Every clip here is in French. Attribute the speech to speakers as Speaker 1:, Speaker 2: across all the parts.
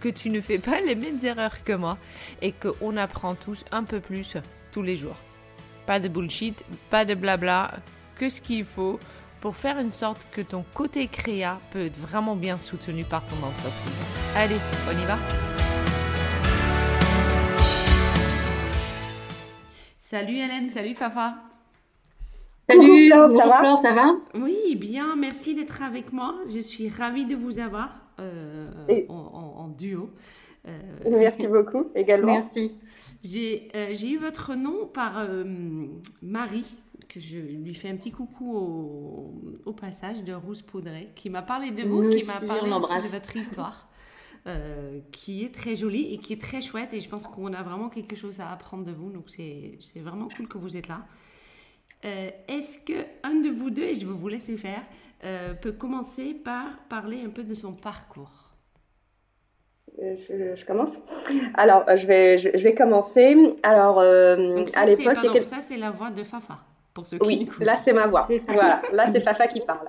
Speaker 1: que tu ne fais pas les mêmes erreurs que moi et qu'on apprend tous un peu plus tous les jours. Pas de bullshit, pas de blabla, que ce qu'il faut pour faire une sorte que ton côté créa peut être vraiment bien soutenu par ton entreprise. Allez, on y va Salut Hélène, salut Fafa.
Speaker 2: Salut, ça, ça va?
Speaker 1: Oui, bien, merci d'être avec moi. Je suis ravie de vous avoir euh, en, duo.
Speaker 2: Euh, merci beaucoup également.
Speaker 1: Merci. Euh, j'ai eu votre nom par Marie, que je lui fais un petit coucou au, passage de Rousse Poudrée, qui m'a parlé de vous, qui m'a parlé de votre histoire. qui est très jolie et qui est très chouette. Et je pense qu'on a vraiment quelque chose à apprendre de vous. Donc, c'est vraiment cool que vous êtes là. Euh, est-ce que un de vous deux, et je vais vous laisser faire, euh, peut commencer par parler un peu de son parcours
Speaker 2: euh, je, commence. Alors, je vais, je, vais commencer. Alors, à l'époque,
Speaker 1: ça, c'est la voix de Fafa. Pour ceux
Speaker 2: qui oui, là c'est ma voix. Voilà, là c'est Fafa qui parle.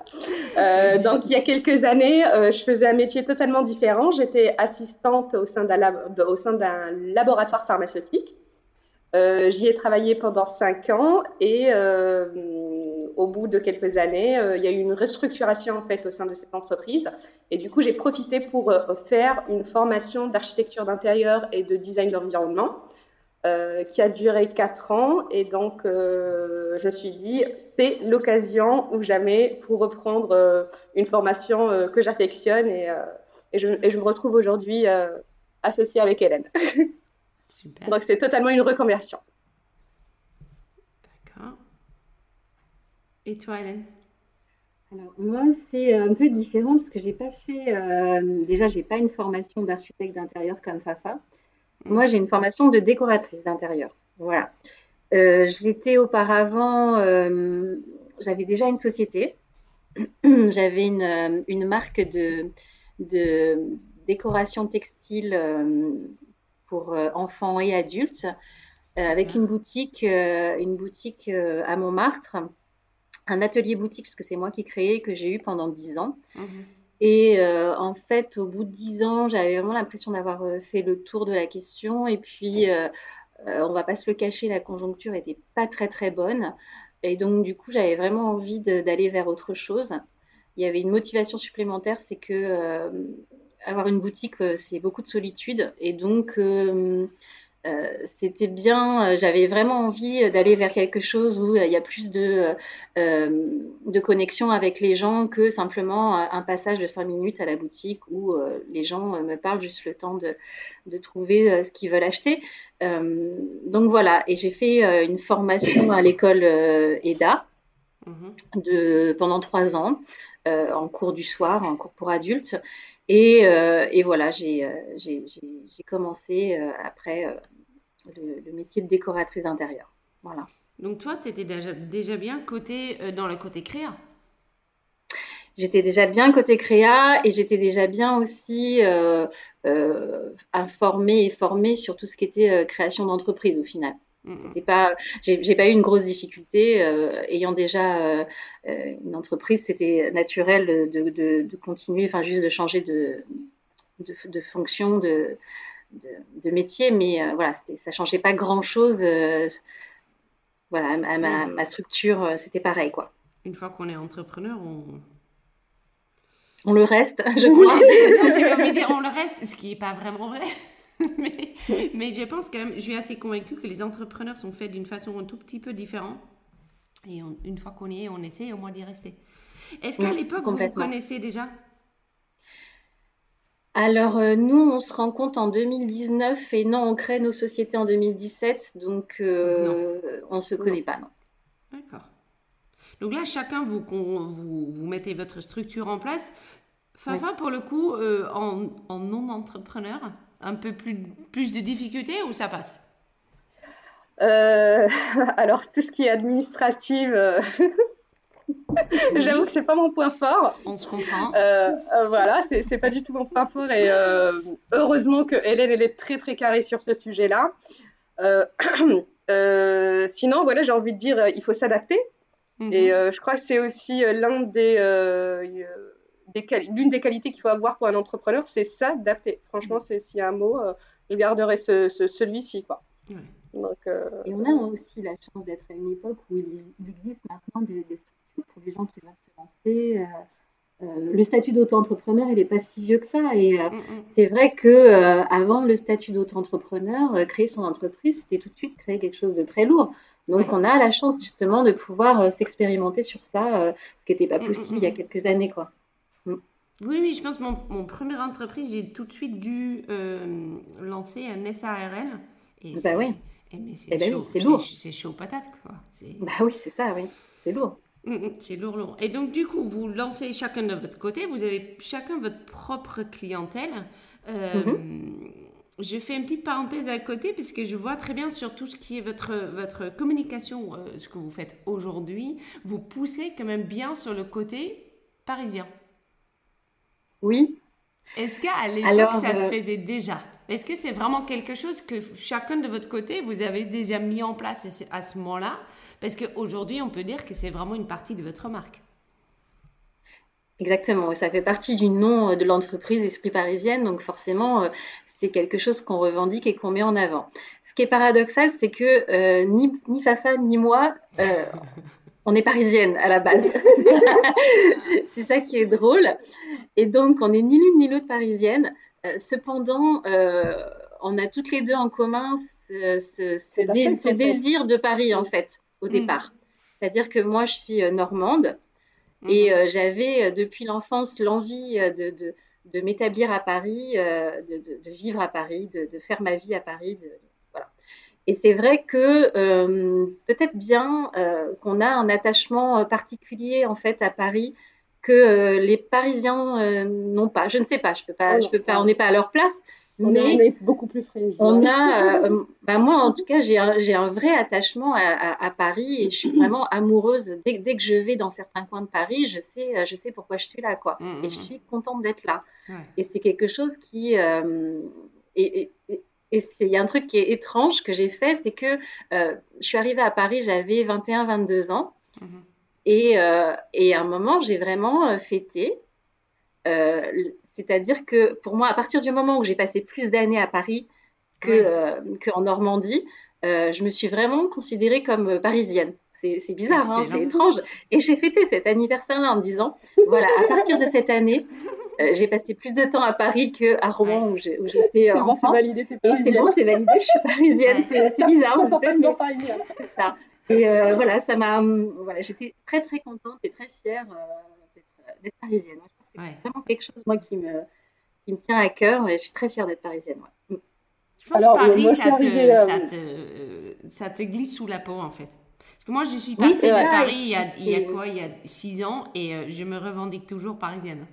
Speaker 2: donc il y a quelques années, je faisais un métier totalement différent. J'étais assistante au sein d'un laboratoire pharmaceutique. Euh, j'y ai travaillé pendant cinq ans et euh, au bout de quelques années, euh, il y a eu une restructuration en fait au sein de cette entreprise. Et du coup, j'ai profité pour faire une formation d'architecture d'intérieur et de design d'environnement qui a duré quatre ans. Et donc, je me suis dit, c'est l'occasion ou jamais pour reprendre une formation que j'affectionne et, et, je, et, je, me retrouve aujourd'hui associée avec Hélène. Donc c'est totalement une reconversion.
Speaker 1: D'accord. Et toi, Hélène?
Speaker 3: Alors moi c'est un peu différent parce que j'ai pas fait euh, déjà j'ai pas une formation d'architecte d'intérieur comme Fafa. Mm. Moi j'ai une formation de décoratrice d'intérieur. Voilà. Euh, j'étais auparavant euh, j'avais déjà une société. j'avais une, une, marque de, de décoration textile pour euh, enfants et adultes, euh, avec une boutique, euh, une boutique à Montmartre, un atelier boutique, parce que c'est moi qui ai créé, que j'ai eu pendant dix ans. Mhm. Et en fait, au bout de dix ans, j'avais vraiment l'impression d'avoir fait le tour de la question. Et puis, on va pas se le cacher, la conjoncture était pas très très bonne. Et donc, du coup, j'avais vraiment envie d'aller vers autre chose. Il y avait une motivation supplémentaire, c'est que avoir une boutique, euh, c'est beaucoup de solitude. Et donc, euh, euh, c'était bien, j'avais vraiment envie d'aller vers quelque chose où il y a plus de, de connexion avec les gens que simplement un passage de cinq minutes à la boutique où les gens me parlent juste le temps de, de trouver ce qu'ils veulent acheter. donc voilà, et j'ai fait une formation à l'école EDA mm-hmm. de, pendant trois ans, en cours du soir, en cours pour adultes. Euh, et, voilà, j'ai euh, commencé euh, après le, métier de décoratrice intérieure. Voilà.
Speaker 1: Donc toi, tu étais déjà, déjà bien côté, dans le côté créa?
Speaker 3: J'étais déjà bien côté créa et j'étais déjà bien aussi informée et formée sur tout ce qui était création d'entreprise au final. C'était pas, j'ai pas eu une grosse difficulté. Euh, ayant déjà euh, euh, une entreprise, c'était naturel de, de, continuer, enfin juste de changer de, de, fonction, de, de, métier, mais voilà, ça changeait pas grand chose. voilà, à ma, ma structure, c'était pareil, quoi.
Speaker 1: Une fois qu'on est entrepreneur, on,
Speaker 3: on le reste, je crois.
Speaker 1: De dire on le reste, ce qui n'est pas vraiment vrai. mais, mais, je pense quand même, je suis assez convaincue que les entrepreneurs sont faits d'une façon un tout petit peu différente. Et une fois qu'on y est, on essaie au moins d'y rester. Est-ce qu'à l'époque, vous vous connaissez déjà?
Speaker 3: Alors, euh, nous, on se rend compte en 2019 et non, on crée nos sociétés en 2017, donc euh, on ne se connaît pas, non.
Speaker 1: D'accord. Donc là, chacun, vous, vous, vous, mettez votre structure en place. Fafa, pour le coup, euh, en, en non-entrepreneur, un peu plus, plus de difficultés ou ça passe?
Speaker 2: Alors, tout ce qui est administratif, J'avoue que c'est pas mon point fort.
Speaker 1: On se comprend.
Speaker 2: Euh, euh, voilà, c'est pas du tout mon point fort et euh, heureusement que Hélène elle est très très carrée sur ce sujet-là. sinon, voilà, j'ai envie de dire, il faut s'adapter. Mhm. Et je crois que c'est aussi l'un des, l'une des qualités qu'il faut avoir pour un entrepreneur, c'est s'adapter. Franchement, c'est s'il y a un mot, je garderai ce, celui-ci quoi.
Speaker 3: Donc, Et on a aussi la chance d'être à une époque où il, existe maintenant des, des pour les gens qui veulent se lancer. Euh, euh, le statut d'auto-entrepreneur, il n'est pas si vieux que ça. Et euh, mm, mm. c'est vrai que avant le statut d'auto-entrepreneur, créer son entreprise, c'était tout de suite créer quelque chose de très lourd. Donc, on a la chance justement de pouvoir s'expérimenter sur ça, ce qui n'était pas mm, possible il y a quelques années, quoi.
Speaker 1: Oui, oui, je pense que mon, mon première entreprise, j'ai tout de suite dû lancer un SARL.
Speaker 3: Et bah oui.
Speaker 1: Mais c'est eh ben oui, lourd. C'est chaud patate, quoi.
Speaker 3: Bah oui, c'est ça, oui. C'est lourd.
Speaker 1: Mm, mm, c'est lourd, lourd. Et donc, du coup, vous lancez chacun de votre côté, vous avez chacun votre propre clientèle. Euh, mm-hmm. Je fais une petite parenthèse à côté, puisque je vois très bien sur tout ce qui est votre, votre communication, euh, ce que vous faites aujourd'hui, vous poussez quand même bien sur le côté parisien.
Speaker 3: Oui.
Speaker 1: Est-ce qu'à l'époque, ça se euh, faisait déjà? Est-ce que c'est vraiment quelque chose que chacun de votre côté, vous avez déjà mis en place à ce moment-là? Parce qu'aujourd'hui, on peut dire que c'est vraiment une partie de votre marque.
Speaker 3: Exactement, ça fait partie du nom euh, de l'entreprise Esprit Parisienne, donc forcément, euh, c'est quelque chose qu'on revendique et qu'on met en avant. Ce qui est paradoxal, c'est que euh, ni, ni, Fafa ni moi, on est parisienne à la base. c'est ça qui est drôle. Et donc, on n'est ni l'une ni l'autre parisienne. Cependant, on a toutes les deux en commun ce désir de Paris, en fait au mm. départ. C'est-à-dire que moi, je suis euh, normande et mm-hmm. euh, j'avais euh, depuis l'enfance l'envie de, de, m'établir à Paris, de, vivre à Paris, de, faire ma vie à Paris. voilà. Et c'est vrai que peut-être bien qu'on a un attachement particulier en fait à Paris que les Parisiens n'ont pas. Je ne sais pas, je peux pas, oh, je peux pas, on n'est pas à leur place,
Speaker 2: on, est, beaucoup plus frais.
Speaker 3: On a, euh, bah, moi en tout cas, j'ai un, un, vrai attachement à, Paris et je suis vraiment amoureuse. Dès, dès, que je vais dans certains coins de Paris, je sais, je sais pourquoi je suis là, quoi. Mmh, et je suis contente d'être là. Et c'est quelque chose qui, euh, et, et, il y a un truc qui est étrange que j'ai fait, c'est que euh, je suis arrivée à Paris, j'avais 21-22 ans. Mmh. Et, et, à un moment, j'ai vraiment fêté. C'est-à-dire que pour moi, à partir du moment où j'ai passé plus d'années à Paris qu'en euh, Normandie, euh, je me suis vraiment considérée comme euh, parisienne. C'est bizarre, hein, c'est étrange. Et j'ai fêté cet anniversaire-là en me disant, voilà, à partir de cette année, j'ai passé plus de temps à Paris qu'à Rouen où j'étais
Speaker 2: C'est bon, c'est validé,
Speaker 3: c'est bon, c'est validé, je suis parisienne. C'est bizarre, je sais, mais ça. Et voilà, ça m'a, voilà, j'étais très très contente et très fière d'être parisienne c'est vraiment quelque chose, moi, qui me, qui me tient à cœur et je suis très fière d'être parisienne.
Speaker 1: Mm. Je pense que Paris, ça, te, euh, ça, te, euh, ça, te, glisse sous la peau, en fait. Parce que moi, je suis partie de Paris il y, a, il y, a, quoi? Il y a six ans et euh, je me revendique toujours parisienne.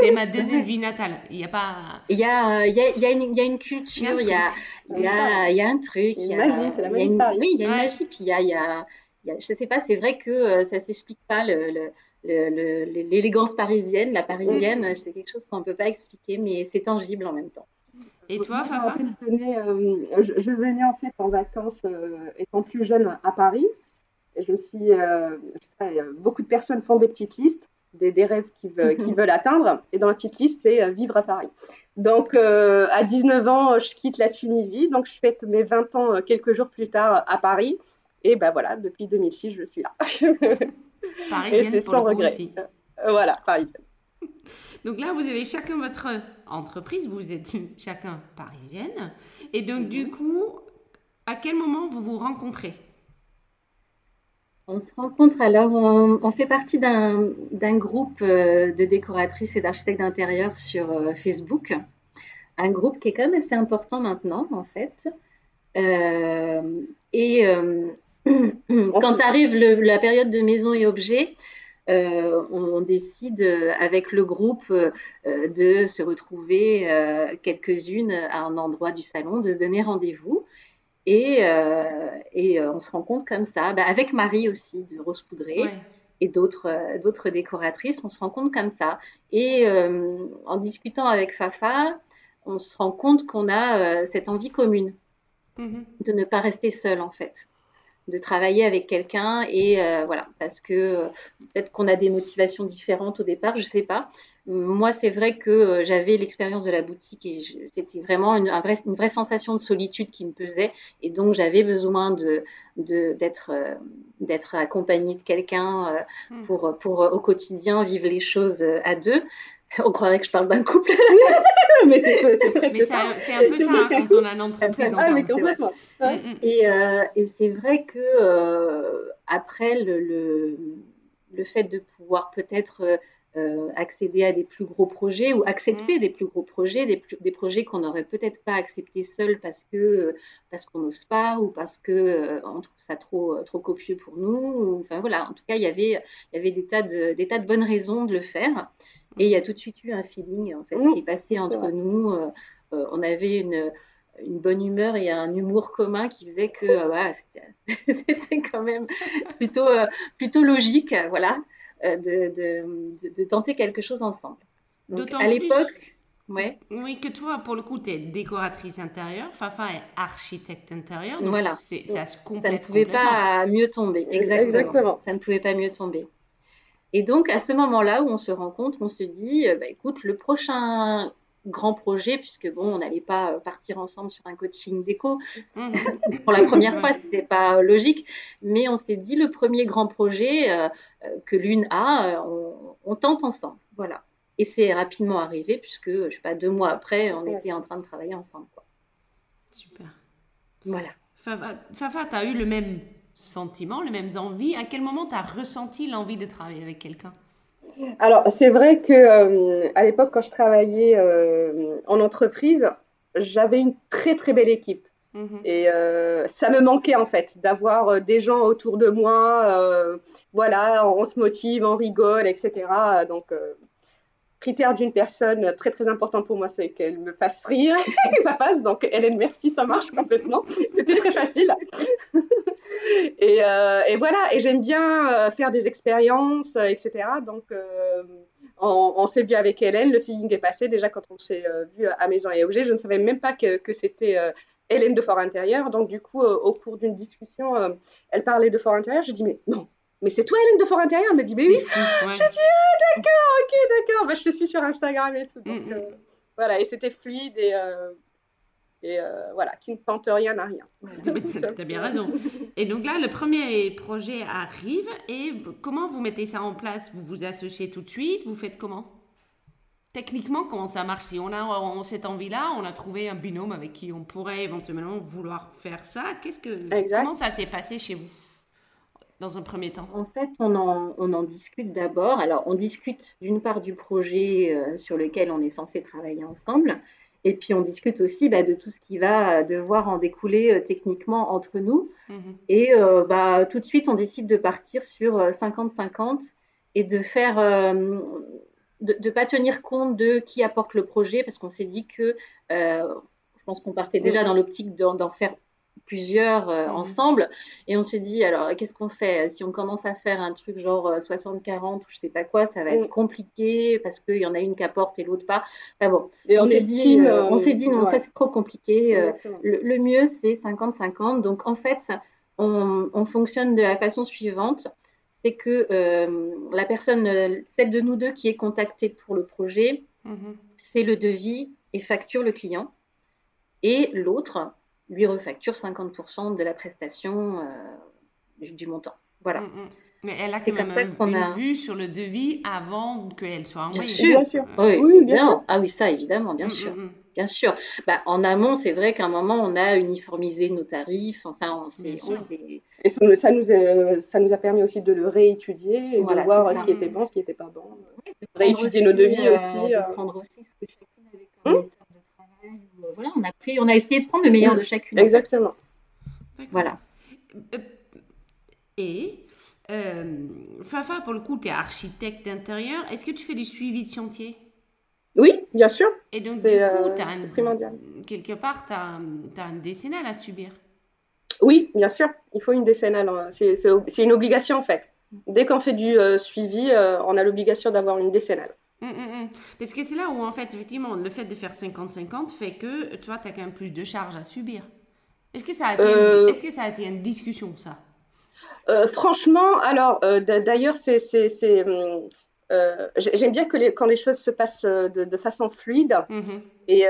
Speaker 1: C'est ma deuxième vie natale. Il n'y a pas.
Speaker 3: Il y a, il y a, il y a, une, il y a une culture, il y a, il y a, il y a un truc.
Speaker 2: Il y a une magie, c'est la magie de Paris.
Speaker 3: Oui, il y a une magie. Puis il y a, il y a, je ne sais pas, c'est vrai que ça ne s'explique pas le l'élégance parisienne, la parisienne, c'est quelque chose qu'on ne peut pas expliquer, mais c'est tangible en même temps.
Speaker 1: Et toi, Fafa
Speaker 2: je venais, euh, je, venais, en fait en vacances euh, étant plus jeune à Paris. Et je me suis, euh, beaucoup de personnes font des petites listes, des, des rêves qu'ils veulent, veulent atteindre. Et dans la petite liste, c'est vivre à Paris. Donc, à 19 ans, je quitte la Tunisie. Donc, je fête mes 20 ans quelques jours plus tard à Paris. Et ben voilà, depuis 2006, je suis là.
Speaker 1: Parisienne pour le aussi.
Speaker 2: Euh, voilà, parisienne.
Speaker 1: Donc là, vous avez chacun votre entreprise, vous êtes chacun parisienne. Et donc, du mhm. coup, à quel moment vous vous rencontrez?
Speaker 3: On se rencontre alors, on, fait partie d'un groupe euh, de décoratrices et d'architectes d'intérieur sur euh, Facebook. Un groupe qui est quand même assez important maintenant, en fait. et Quand arrive la période de maison et objets, euh, on, décide euh, avec le groupe euh, de se retrouver quelques-unes à un endroit du salon, de se donner rendez-vous. Et, et on se rend compte comme ça, bah, avec Marie aussi de Rose Poudrée. Et d'autres, d'autres décoratrices, on se rend compte comme ça. Et en discutant avec Fafa, on se rend compte qu'on a cette envie commune mm-hmm. de ne pas rester seul en fait de travailler avec quelqu'un et euh, voilà parce que euh, peut-être qu'on a des motivations différentes au départ je sais pas moi c'est vrai que euh, j'avais l'expérience de la boutique et c'était vraiment une, une, vraie sensation de solitude qui me pesait et donc j'avais besoin de d'être d'être accompagnée de quelqu'un hmm. pour pour au quotidien vivre les choses à deux on croirait que je parle d'un couple.
Speaker 1: mais c'est presque ça. C'est un peu ça hein, quand on a une entreprise. Ah, mais complètement.
Speaker 3: Mm, mm. Et, euh, et c'est vrai que euh, après le, le, le, fait de pouvoir peut-être euh, accéder à des plus gros projets ou accepter mm. des plus gros projets, des, des projets qu'on n'aurait peut-être pas acceptés seuls parce que parce qu'on n'ose pas ou parce que on trouve ça trop trop copieux pour nous. enfin voilà, en tout cas il y avait il y avait des tas de des tas de bonnes raisons de le faire. Et il y a tout de suite eu un feeling en fait, mmh, qui est passé entre nous. Euh, euh, on avait une, une, bonne humeur et un humour commun qui faisait que euh, c'était quand même plutôt, plutôt logique voilà, de, de, de, tenter quelque chose ensemble.
Speaker 1: Donc à l'époque. Ouais. Oui, que toi, pour le coup, tu es décoratrice intérieure, Fafa est architecte intérieur. Donc voilà. Ça se complète.
Speaker 3: Ça ne pouvait pas mieux tomber. Exactement. Exactement. Ça ne pouvait pas mieux tomber. Et donc, à ce moment-là où on se rend compte, on se dit, euh, bah, écoute, le prochain grand projet, puisque bon, on n'allait pas euh, partir ensemble sur un coaching déco mmh. pour la première fois, c'était pas logique, mais on s'est dit le premier grand projet euh, que l'une a, on, tente ensemble, voilà. Et c'est rapidement arrivé puisque je sais pas deux mois après, on était en train de travailler ensemble, quoi.
Speaker 1: Super.
Speaker 3: Voilà.
Speaker 1: Fafa, tu as eu le même sentiments, les mêmes envies? À quel moment tu as ressenti l'envie de travailler avec quelqu'un?
Speaker 2: Alors, c'est vrai que euh, à l'époque, quand je travaillais euh, en entreprise, j'avais une très très belle équipe. Mhm. Et euh, ça me manquait en fait d'avoir des gens autour de moi. voilà, on se motive, on rigole, etc. Donc, critère d'une personne très très important pour moi, c'est qu'elle me fasse rire, que ça passe. Donc, Hélène, merci, ça marche complètement. C'était très facile. Euh, et, voilà, et j'aime bien euh, faire des expériences, euh, etc. Donc, on, s'est vu avec Hélène, le feeling est passé. Déjà, quand on s'est vu à Maison et Objet, je ne savais même pas que, c'était Hélène de Fort Intérieur. Donc, du coup, au cours d'une discussion, elle parlait de Fort Intérieur. Je dis, mais non, mais c'est toi Hélène de Fort Intérieur Elle me dit, mais oui. J'ai dit, ah, d'accord, ok, d'accord. Bah, je te suis sur Instagram et tout. Donc, mm, mm. voilà, et c'était fluide et et euh, voilà, qui ne tente rien n'a rien.
Speaker 1: Tu as bien raison. Et donc là, le premier projet arrive. Et comment vous mettez ça en place? Vous vous associez tout de suite? Vous faites comment? Techniquement, comment ça marche? Si on a cette envie-là, on a trouvé un binôme avec qui on pourrait éventuellement vouloir faire ça. Qu'est-ce que comment ça s'est passé chez vous? Dans un premier temps?
Speaker 3: En fait, on en, on en discute d'abord. Alors, on discute d'une part du projet euh, sur lequel on est censé travailler ensemble, et puis on discute aussi bah, de tout ce qui va devoir en découler euh, techniquement entre nous. Mhm. Et euh, bah, tout de suite, on décide de partir sur 50-50 euh, et de faire, de ne pas tenir compte de qui apporte le projet, parce qu'on s'est dit que, je pense qu'on partait déjà dans l'optique d'en faire plusieurs euh, mhm. ensemble. Et on s'est dit, alors, qu'est-ce qu'on fait? Si on commence à faire un truc genre 60-40 euh, ou je sais pas quoi, ça va être mm. compliqué parce qu'il y en a une qui apporte et l'autre pas. Enfin bon, et on, s'est dit, euh, on s'est dit, non, ça c'est trop compliqué. Le, mieux, c'est 50-50. Donc, en fait, on, fonctionne de la façon suivante. C'est que la personne, celle de nous deux qui est contactée pour le projet, mhm. fait le devis et facture le client. Et l'autre, lui refacture 50% de la prestation euh, du montant. Voilà. Mm, mm.
Speaker 1: Mais elle a quand même ça qu'on a vu sur le devis avant qu'elle soit envoyée.
Speaker 3: Bien sûr. Oui, bien, sûr. Ah oui, ça évidemment, bien mm, sûr. Bien sûr. Bah, en amont, c'est vrai qu'à un moment, on a uniformisé nos tarifs. Enfin, on s'est.
Speaker 2: Et ça nous, a, ça nous a permis aussi de le réétudier et de voir ce qui était bon, ce qui n'était pas bon. de réétudier nos devis euh, aussi. De
Speaker 3: euh. prendre aussi ce que chacune avait comme hum voilà, on a pris, on a essayé de prendre le meilleur de chacune.
Speaker 2: Exactement.
Speaker 3: Voilà.
Speaker 1: Euh, et euh, Fafa, pour le coup, tu es architecte d'intérieur. Est-ce que tu fais du suivi de chantier?
Speaker 2: Oui, bien sûr.
Speaker 1: Et donc, du coup, euh, primordial. quelque part, tu as, as, un décennal à subir.
Speaker 2: Oui, bien sûr, il faut une décennale. Hein. C'est une obligation en fait. Dès qu'on fait du suivi, on a l'obligation d'avoir une décennale.
Speaker 1: Hum, hum. Parce que c'est là où, en fait, effectivement, le fait de faire 50-50 fait que, tu vois, tu as quand même plus de charges à subir. Est-ce que, ça a été une... Euh. Est-ce que ça a été une discussion, ça?
Speaker 2: Euh, Franchement, alors, euh, d'ailleurs, c'est... J'aime bien que les, quand les choses se passent de, façon fluide. Et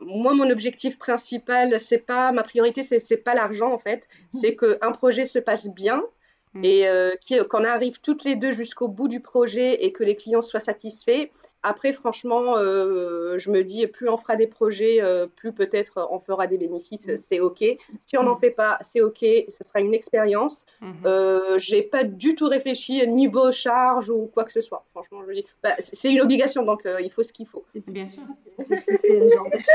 Speaker 2: moi, mon objectif principal, c'est pas ma priorité, c'est pas l'argent en fait. C'est qu'un projet se passe bien Mm. et euh, qu'on arrive toutes les deux jusqu'au bout du projet et que les clients soient satisfaits. Après, franchement, euh, je me dis, plus on fera des projets, euh, plus peut-être on fera des bénéfices, mm. c'est OK. Si on n'en fait pas, c'est OK, ce sera une expérience. Mm-hmm. Je n'ai pas du tout réfléchi niveau charge ou quoi que ce soit. Franchement, je dis, bah, c'est une obligation, donc il faut ce qu'il faut.
Speaker 1: Bien sûr.
Speaker 3: c'est ce genre de choses.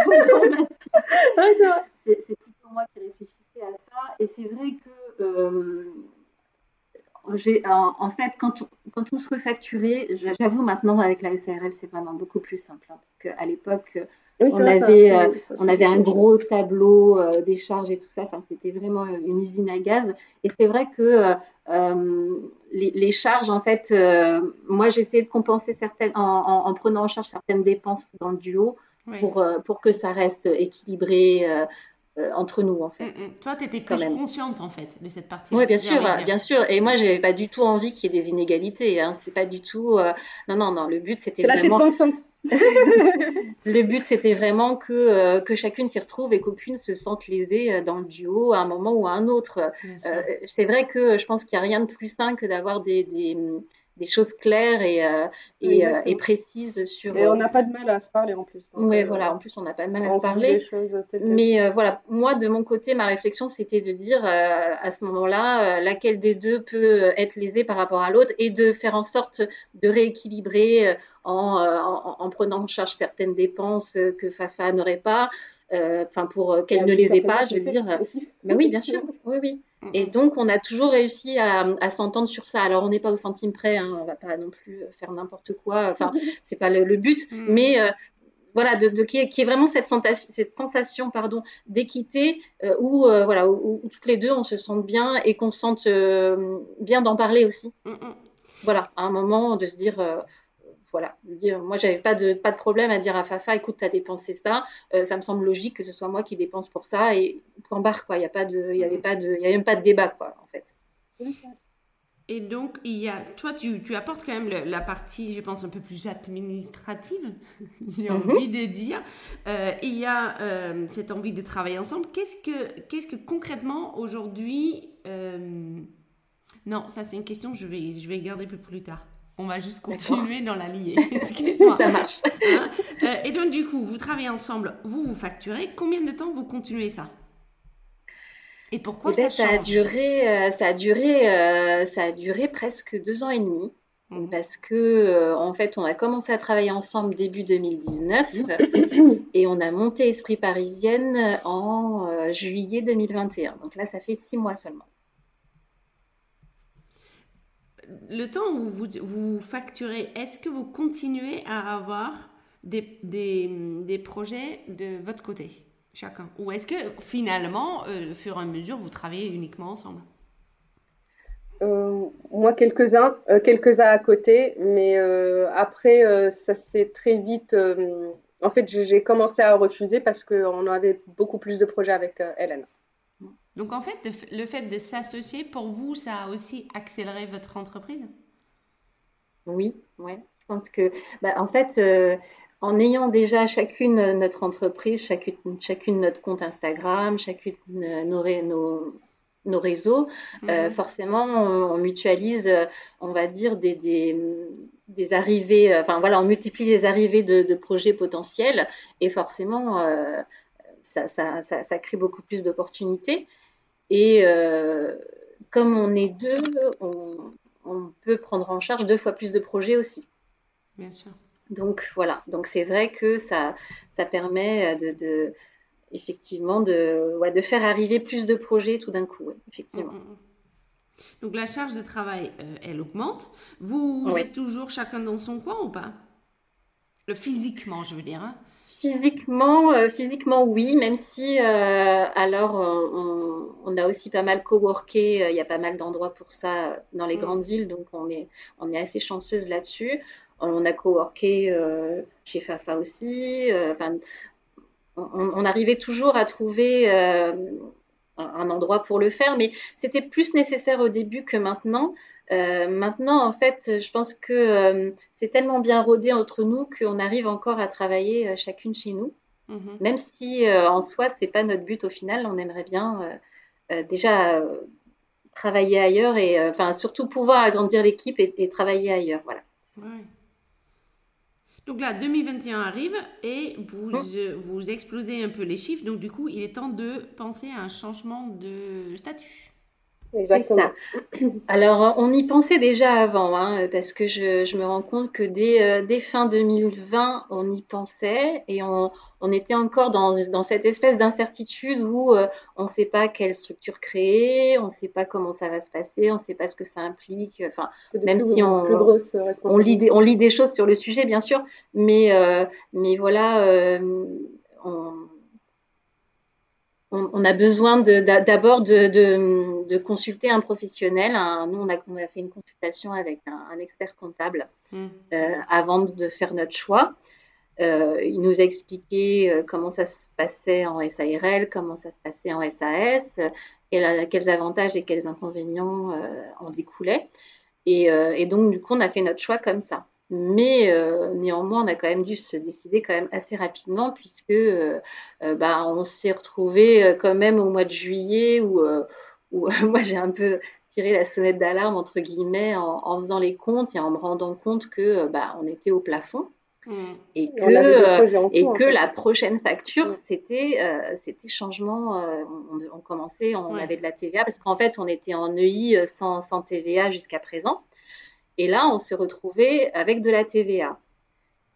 Speaker 3: c'est plutôt moi qui réfléchissais à ça. Et c'est vrai que en, fait, quand on, quand on se refacturait, j'avoue maintenant avec la SARL, c'est vraiment beaucoup plus simple. Hein, parce qu'à l'époque, on, avait, euh, on avait un gros tableau euh, des charges et tout ça. Enfin, c'était vraiment une usine à gaz. Et c'est vrai que euh, les, charges, en fait, moi, j'essayais de compenser certaines, en, prenant en charge certaines dépenses dans le duo. Pour, pour que ça reste équilibré, euh, entre nous en fait. Mm,
Speaker 1: mm. Toi, tu étais plus consciente en fait de cette partie.
Speaker 3: Oui, bien sûr, bien sûr. Et moi, j'avais pas du tout envie qu'il y ait des inégalités. Hein. C'est pas du tout. Euh, non, non, non. Le but, c'était
Speaker 2: vraiment. La pensante.
Speaker 3: le but, c'était vraiment que, euh, que chacune s'y retrouve et qu'aucune se sente lésée dans le duo à un moment ou à un autre. c'est vrai que je pense qu'il n'y a rien de plus sain que d'avoir des, des des choses claires et, euh, et, euh, et, précises sur.
Speaker 2: Et on n'a pas de mal à se parler en plus.
Speaker 3: Oui, euh, voilà, en plus on n'a pas de mal à se parler. Mais voilà, moi de mon côté, ma réflexion c'était de dire à ce moment-là laquelle des deux peut être lésée par rapport à l'autre et de faire en sorte de rééquilibrer en, en, prenant en charge certaines dépenses que Fafa n'aurait pas. Enfin, pour qu'elle ne les ait pas, je veux dire. Mais oui, bien sûr. Oui, oui. Et donc, on a toujours réussi à, s'entendre sur ça. Alors, on n'est pas au centime près, hein, on va pas non plus faire n'importe quoi. Enfin, c'est pas le, but, mm. mais euh, voilà, de, de qui, est, vraiment cette sensation, cette sensation pardon, d'équité euh, où, euh, voilà, où, toutes les deux on se sente bien et qu'on se sente bien d'en parler aussi. Mm, mm. Voilà, à un moment de se dire voilà, dire, moi j'avais pas de pas de problème à dire à Fafa, écoute, tu as dépensé ça, euh, ça me semble logique que ce soit moi qui dépense pour ça et point barre quoi, il y a pas de, il y avait pas de, il y a même pas de débat quoi en fait.
Speaker 1: Et donc il y a, toi tu, tu apportes quand même la partie, je pense un peu plus administrative, j'ai mhm. envie de dire. Euh, il y a euh, cette envie de travailler ensemble. Qu'est-ce que, qu'est-ce que concrètement aujourd'hui, non, ça c'est une question que je vais, je vais garder pour plus tard. On va juste continuer dans la lignée. Excuse-moi.
Speaker 3: Ça marche.
Speaker 1: Hein euh, et donc, du coup, vous travaillez ensemble, vous vous facturez. Combien de temps vous continuez ça? Et pourquoi
Speaker 3: eh ben, ça, ça, a duré, euh, ça, a duré, euh, ça a duré presque deux ans et demi. Mhm. Parce que, en fait, on a commencé à travailler ensemble début 2019 et on a monté Esprit Parisienne en juillet 2021. Donc là, ça fait six mois seulement
Speaker 1: le temps où vous, vous facturez, est-ce que vous continuez à avoir des, des, projets de votre côté, chacun? Ou est-ce que finalement, euh, au fur et à mesure, vous travaillez uniquement ensemble?
Speaker 2: Euh, moi, quelques-uns, euh, quelques-uns à côté, mais après, ça s'est très vite. en fait, j'ai commencé à refuser parce qu'on avait beaucoup plus de projets avec Hélène.
Speaker 1: Donc en fait, le fait de s'associer, pour vous, ça a aussi accéléré votre entreprise?
Speaker 3: Oui, ouais. Je pense que, bah, en fait, euh, en ayant déjà chacune notre entreprise, chacune, chacune notre compte Instagram, chacune nos, nos, nos réseaux, euh, mhm. forcément, on, mutualise, on va dire, des, des, arrivées, enfin voilà, on multiplie les arrivées de, projets potentiels et forcément, euh, ça, ça, ça, crée beaucoup plus d'opportunités. Et euh, comme on est deux, on, peut prendre en charge deux fois plus de projets aussi.
Speaker 1: Bien sûr.
Speaker 3: Donc voilà, donc c'est vrai que ça, ça permet de, effectivement de, ouais, de faire arriver plus de projets tout d'un coup, effectivement. Mm, mm, mm.
Speaker 1: Donc la charge de travail, euh, elle augmente. Vous, êtes toujours chacun dans son coin ou pas? Le physiquement, je veux dire. Hein
Speaker 3: Physiquement, euh, physiquement oui, même si euh, alors on, a aussi pas mal coworké, euh, il y a pas mal d'endroits pour ça dans les mm. grandes villes, donc on est, on est assez chanceuse là-dessus. On a coworké chez Fafa aussi. Enfin, on, arrivait toujours à trouver un endroit pour le faire, mais c'était plus nécessaire au début que maintenant. Euh, maintenant, en fait, je pense que euh, c'est tellement bien rodé entre nous qu'on arrive encore à travailler euh, chacune chez nous. Mhm. Même si en soi, c'est pas notre but au final, on aimerait bien déjà travailler ailleurs et enfin surtout pouvoir agrandir l'équipe et, travailler ailleurs. Voilà.
Speaker 1: Donc là, 2021 arrive et vous, mmh. vous explosez un peu les chiffres. Donc du coup, il est temps de penser à un changement de statut.
Speaker 3: C'est ça. Alors, on y pensait déjà avant, hein, parce que je, me rends compte que dès, euh, dès, fin 2020, on y pensait et on, était encore dans, cette espèce d'incertitude où euh, on ne sait pas quelle structure créer, on ne sait pas comment ça va se passer, on ne sait pas ce que ça implique. Enfin, même si on, on, lit des, on lit des choses sur le sujet, bien sûr, mais, euh, mais voilà, on on, a besoin d'abord de, consulter un professionnel. nous, on a, fait une consultation avec un, expert comptable mmh. euh, avant de faire notre choix. Euh, il nous a expliqué euh, comment ça se passait en SARL, comment ça se passait en SAS, et quels avantages et quels inconvénients en découlaient. et, donc, du coup, on a fait notre choix comme ça. Mais euh, néanmoins, on a quand même dû se décider quand même assez rapidement puisque euh, euh, bah, on s'est retrouvé quand même au mois de juillet où, moi j'ai un peu tiré la sonnette d'alarme entre guillemets en, faisant les comptes et en me rendant compte que bah, on était au plafond. Mmh. Et que, et que la prochaine facture, mmh. c'était c'était changement. On, commençait, on avait de la TVA parce qu'en fait, on était en EI sans, sans TVA jusqu'à présent. Et là, on s'est retrouvé avec de la TVA.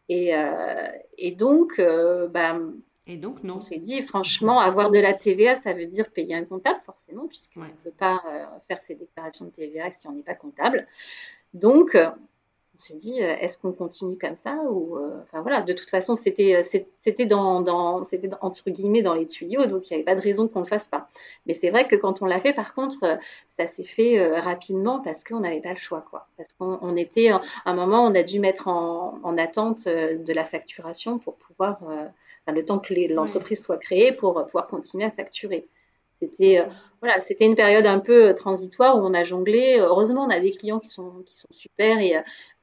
Speaker 3: Et, euh, et donc, euh, bah,
Speaker 1: et donc, non.
Speaker 3: On s'est dit, franchement, avoir de la TVA, ça veut dire payer un comptable, forcément, puisqu'on ne peut pas euh, faire ses déclarations de TVA si on n'est pas comptable. Donc, on s'est dit, euh, est-ce qu'on continue comme ça ou euh, enfin voilà, de toute façon, c'était euh, c'était dans, dans c'était entre guillemets dans les tuyaux, donc il n'y avait pas de raison qu'on le fasse pas. Mais c'est vrai que quand on l'a fait, par contre, ça s'est fait rapidement parce qu'on n'avait pas le choix, quoi. Parce qu'on était à un moment, on a dû mettre en, en attente de la facturation pour pouvoir, le temps que l'entreprise soit créée, pour pouvoir continuer à facturer. C'était voilà, c'était une période un peu transitoire où on a jonglé. Heureusement, on a des clients qui sont qui sont super et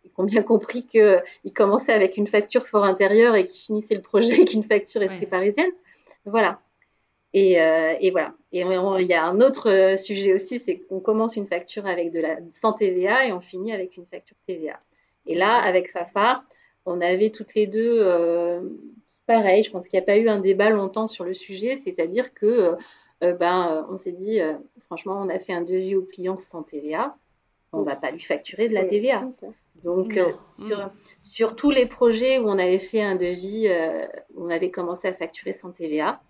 Speaker 3: ils ont bien compris qu'ils commençaient avec une facture fort intérieure et qu'ils finissaient le projet avec une facture esprit parisienne. Voilà. Et, euh, voilà. Et il y a un autre euh, sujet aussi, c'est qu'on commence une facture avec de la sans TVA et on finit avec une facture TVA. Et là, avec Fafa, on avait toutes les deux euh, pareil. Je pense qu'il n'y a pas eu un débat longtemps sur le sujet, c'est-à-dire que ben, on s'est dit, franchement, on a fait un devis au client sans TVA, on ne va pas lui facturer de la TVA. Donc, euh, mm. sur, tous les projets où on avait fait un devis, euh, où on avait commencé à facturer sans TVA,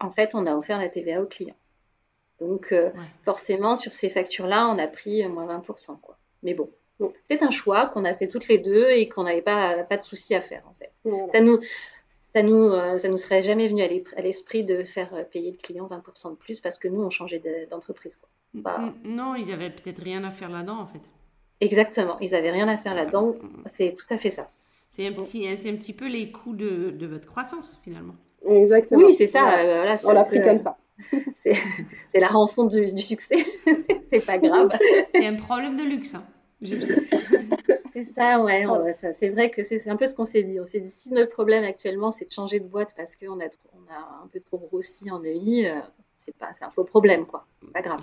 Speaker 3: en fait, on a offert la TVA au client. Donc, euh, forcément, sur ces factures-là, on a pris moins 20%. Quoi. Mais bon, c'est un choix qu'on a fait toutes les deux et qu'on n'avait pas, pas de souci à faire, en fait. Ça nous, ça nous, ça nous serait jamais venu à l'esprit de faire payer le client 20% de plus parce que nous, on changeait d'entreprise.
Speaker 1: Non, ils avaient peut-être rien à faire là-dedans, en fait.
Speaker 3: Exactement, ils n'avaient rien à faire là-dedans. C'est tout à fait ça.
Speaker 1: C'est un petit, un petit peu les coûts de, de, votre croissance finalement.
Speaker 2: Exactement.
Speaker 3: Oui, c'est ça. Euh,
Speaker 2: On l'a pris comme ça.
Speaker 3: c'est la rançon du, du succès. c'est pas grave.
Speaker 1: c'est un problème de luxe. Hein.
Speaker 3: c'est ça, ouais. C'est vrai que c'est un peu ce qu'on s'est dit. On s'est dit si notre problème actuellement c'est de changer de boîte parce qu'on a, on a un peu trop grossi en EI, euh, c'est pas, c'est un faux problème quoi. C'est pas grave.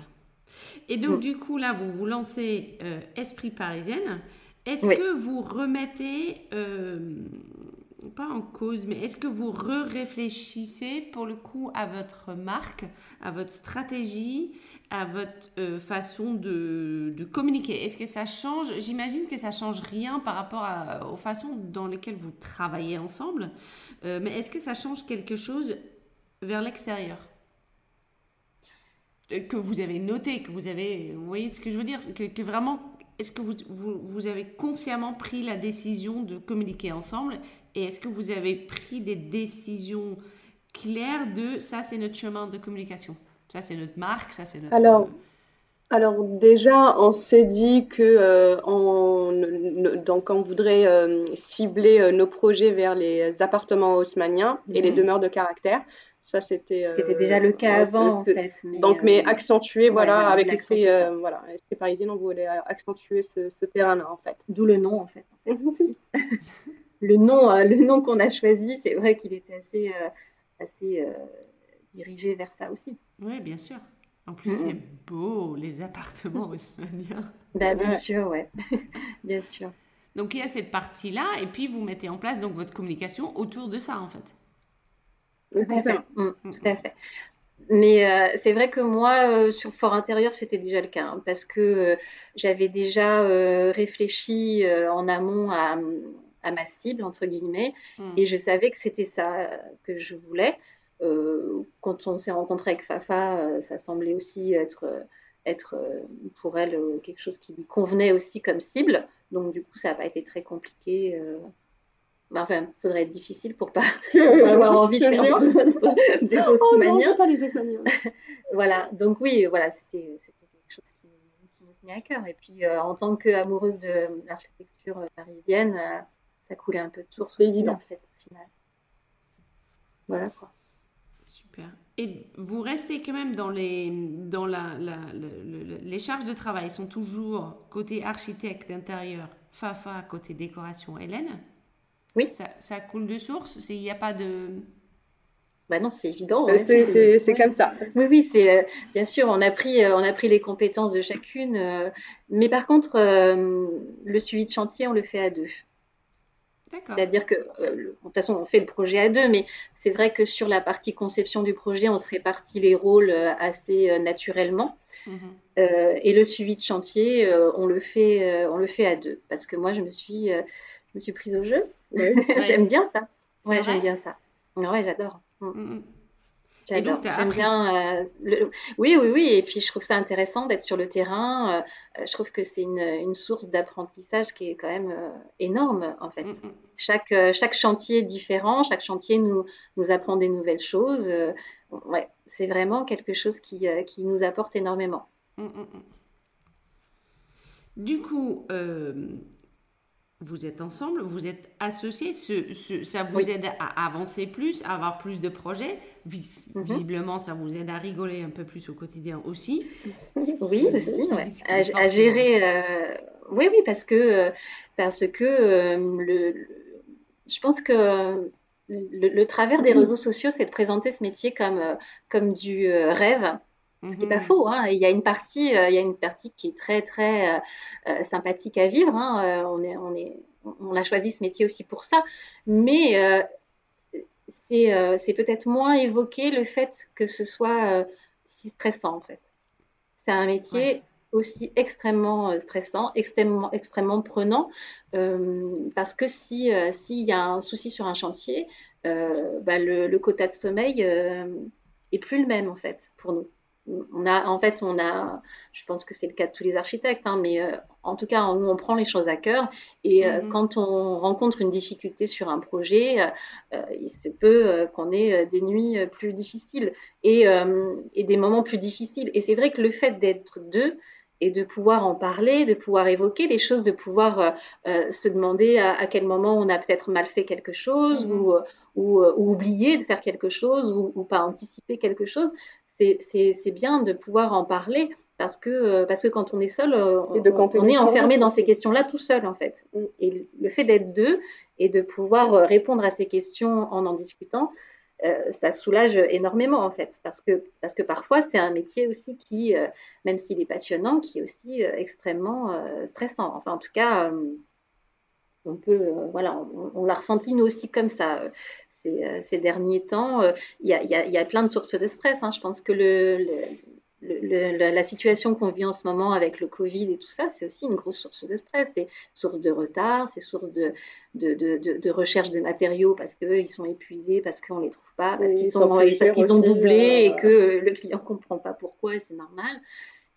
Speaker 1: Et donc, mm. du coup, là, vous vous lancez euh, Esprit Parisienne. Est-ce que vous remettez, euh, pas en cause, mais est-ce que vous re-réfléchissez pour le coup à votre marque, à votre stratégie, à votre euh, façon de, de communiquer? Est-ce que ça change? J'imagine que ça change rien par rapport aux façons dans lesquelles vous travaillez ensemble, mais est-ce que ça change quelque chose vers l'extérieur? Que vous avez noté, que vous avez, vous voyez ce que je veux dire, que, vraiment, est-ce que vous, vous, avez consciemment pris la décision de communiquer ensemble Et est-ce que vous avez pris des décisions claires de ça, c'est notre chemin de communication Ça, c'est notre marque, ça, c'est notre.
Speaker 2: Alors, alors déjà, on s'est dit que euh, on, donc on voudrait euh, cibler euh, nos projets vers les appartements haussmanniens et les demeures de caractère.
Speaker 3: Ça, c'était. C'était déjà le cas avant, en fait.
Speaker 2: donc, mais accentuer, voilà, avec l'esprit voilà, parisien, on voulait accentuer ce, terrain-là, en fait.
Speaker 3: D'où le nom, en fait. le nom, le nom qu'on a choisi, c'est vrai qu'il était assez, assez dirigé vers ça aussi.
Speaker 1: Oui, bien sûr. En plus, c'est beau, les appartements haussmanniens.
Speaker 3: Bah, bien sûr, ouais. bien sûr.
Speaker 1: Donc, il y a cette partie-là, et puis vous mettez en place donc votre communication autour de ça, en fait.
Speaker 3: Tout à fait. Mm, tout à fait. Mais euh, c'est vrai que moi, euh, sur Fort Intérieur, c'était déjà le cas, hein, parce que euh, j'avais déjà réfléchi en amont à, ma cible, entre guillemets, mm. et je savais que c'était ça que je voulais. Quand on s'est rencontré avec Fafa, ça semblait aussi être, être pour elle quelque chose qui lui convenait aussi comme cible. Donc du coup, ça n'a pas été très compliqué. Bah, enfin, il faudrait être difficile pour pas, pas avoir envie de faire des
Speaker 2: oh non, pas les
Speaker 3: voilà, donc oui, voilà, c'était quelque chose qui, qui, me tenait à cœur. Et puis, en tant qu'amoureuse de l'architecture parisienne, ça coulait un peu de source aussi, en fait, au final. Voilà quoi.
Speaker 1: Et vous restez quand même dans les, dans la, les charges de travail sont toujours côté architecte d'intérieur, Fafa côté décoration, Hélène?
Speaker 3: Oui.
Speaker 1: Ça, ça coule de source Il n'y a pas de...
Speaker 3: Bah non, c'est évident.
Speaker 2: c'est comme ça.
Speaker 3: Oui, oui, c'est euh, bien sûr. On a pris, euh, on a pris les compétences de chacune, euh, mais par contre, le suivi de chantier, on le fait à deux. C'est-à-dire que, euh, de toute façon, on fait le projet à deux, mais c'est vrai que sur la partie conception du projet, on se répartit les rôles euh, assez euh, naturellement. Mhm. et le suivi de chantier, on, le fait, on le fait à deux. Parce que moi, je me suis, me suis prise au jeu. j'aime bien ça. Ouais, j'aime bien ça. Ouais, j'adore. J'adore. J'aime bien. Euh, oui, oui, oui. Et puis, je trouve ça intéressant d'être sur le terrain. Euh, je trouve que c'est une, une, source d'apprentissage qui est quand même euh, énorme, en fait. Mm, mm. Chaque, chaque chantier est différent. Chaque chantier nous, nous apprend des nouvelles choses. ouais, c'est vraiment quelque chose qui, qui nous apporte énormément. Mm,
Speaker 1: du coup, vous êtes ensemble, vous êtes associés, ça vous aide à avancer plus, à avoir plus de projets. Mhm. Visiblement, ça vous aide à rigoler un peu plus au quotidien aussi.
Speaker 3: Oui, aussi, à, gérer. Euh, oui, oui, parce que, euh, parce que euh, le, je pense que le, travers des réseaux sociaux, c'est de présenter ce métier comme, comme du rêve. Ce qui n'est pas mhm. faux. Hein. Il y a une partie, il y a une partie qui est très très sympathique à vivre. Hein. on est, on est, on a choisi ce métier aussi pour ça. Mais euh, c'est peut-être moins évoqué le fait que ce soit euh, si stressant en fait. C'est un métier aussi extrêmement euh, stressant, extrêmement, extrêmement prenant, parce que si s'il y a un souci sur un chantier, bah, le, le, quota de sommeil est plus le même en fait pour nous on a, en fait, on a, je pense que c'est le cas de tous les architectes, hein, mais euh, en tout cas, on, on, prend les choses à cœur. Et euh, mhm. quand on rencontre une difficulté sur un projet, euh, il se peut qu'on ait des nuits plus difficiles et, et, des moments plus difficiles. Et c'est vrai que le fait d'être deux et de pouvoir en parler, de pouvoir évoquer les choses, de pouvoir se demander à, quel moment on a peut-être mal fait quelque chose mhm. ou, ou, ou, oublié de faire quelque chose ou, ou pas anticiper quelque chose, c'est bien de pouvoir en parler parce que, euh, parce que quand on est seul, euh, on, est enfermé dans ces questions-là tout seul en fait. Mm. Et le fait d'être deux et de pouvoir euh, répondre à ces questions en en discutant, ça soulage énormément en fait, parce que, parce que parfois c'est un métier aussi qui, même s'il est passionnant, qui est aussi extrêmement stressant. Enfin en tout cas, on peut, voilà, on l'a ressenti nous aussi comme ça. Euh, ces, derniers temps, euh, il y, a, plein de sources de stress. Hein. Je pense que le, la situation qu'on vit en ce moment avec le Covid et tout ça, c'est aussi une grosse source de stress. C'est source de retard, c'est source de, de, recherche de matériaux parce qu'ils sont épuisés, parce qu'on ne les trouve pas, parce qu'ils ont doublé et euh, que le client ne comprend pas pourquoi, c'est normal.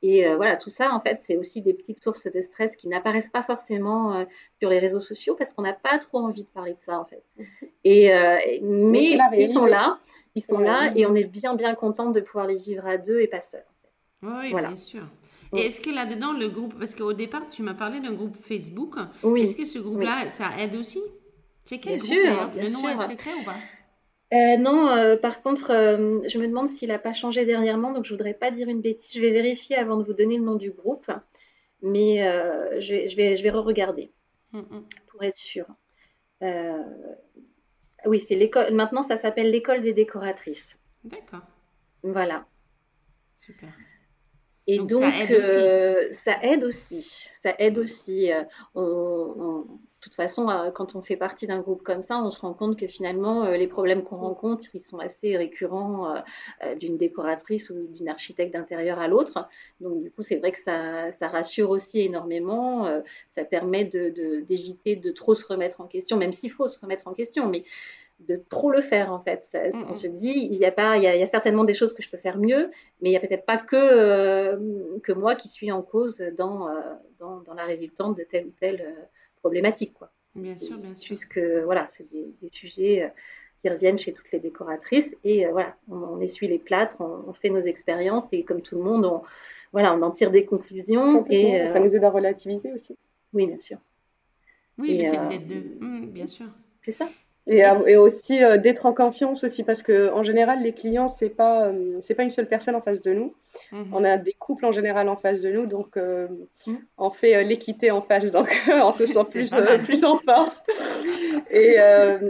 Speaker 3: Et voilà, tout ça, en fait, c'est aussi des petites sources de stress qui n'apparaissent pas forcément sur les réseaux sociaux parce qu'on n'a pas trop envie de parler de ça, en fait. Et, mais, ils sont là, ils sont là, et on est bien, bien contente de pouvoir les vivre à deux et pas seul.
Speaker 1: Oui, bien sûr. Et est-ce que là-dedans, le groupe, parce qu'au départ, tu m'as parlé d'un groupe Facebook, oui. est-ce que ce groupe-là, ça aide aussi? C'est quel
Speaker 3: bien
Speaker 1: groupe sûr, Le nom est secret ou pas?
Speaker 3: Euh, non, euh, par contre, euh, je me demande s'il n'a pas changé dernièrement, donc je voudrais pas dire une bêtise. Je vais vérifier avant de vous donner le nom du groupe, mais je, vais, je vais, je vais re-regarder mm, mm. pour être sûr. oui, c'est l'école. Maintenant, ça s'appelle l'école des décoratrices.
Speaker 1: D'accord.
Speaker 3: Voilà. Super. Et donc, ça, aide aussi. ça aide aussi. De toute façon, euh, quand on fait partie d'un groupe comme ça, on se rend compte que finalement, les problèmes qu'on rencontre, ils sont assez récurrents d'une décoratrice ou d'une architecte d'intérieur à l'autre. Donc, du coup, c'est vrai que ça, rassure aussi énormément. ça permet d'éviter de, de, trop se remettre en question, même s'il faut se remettre en question. Mais de trop le faire en fait. on se dit, il y a pas, il y a, certainement des choses que je peux faire mieux, mais il n'y a peut-être pas que, euh, que moi qui suis en cause dans, euh, dans, la résultante de telle ou telle euh, problématique. Quoi.
Speaker 1: Bien sûr, bien sûr.
Speaker 3: Juste que voilà, c'est des, sujets qui reviennent chez toutes les décoratrices et voilà, on, essuie les plâtres, on, fait nos expériences et comme tout le monde, on, voilà, on en tire des conclusions. Et,
Speaker 2: ça nous aide à relativiser aussi.
Speaker 3: Oui, bien sûr.
Speaker 1: Oui, le fait d'être deux, mmh, bien sûr.
Speaker 3: C'est ça.
Speaker 2: Et, aussi euh, d'être en confiance aussi parce que en général les clients c'est pas euh, c'est pas une seule personne en face de nous mhm. on a des couples en général en face de nous donc euh, mhm. on fait l'équité en face donc on se sent plus plus en force et,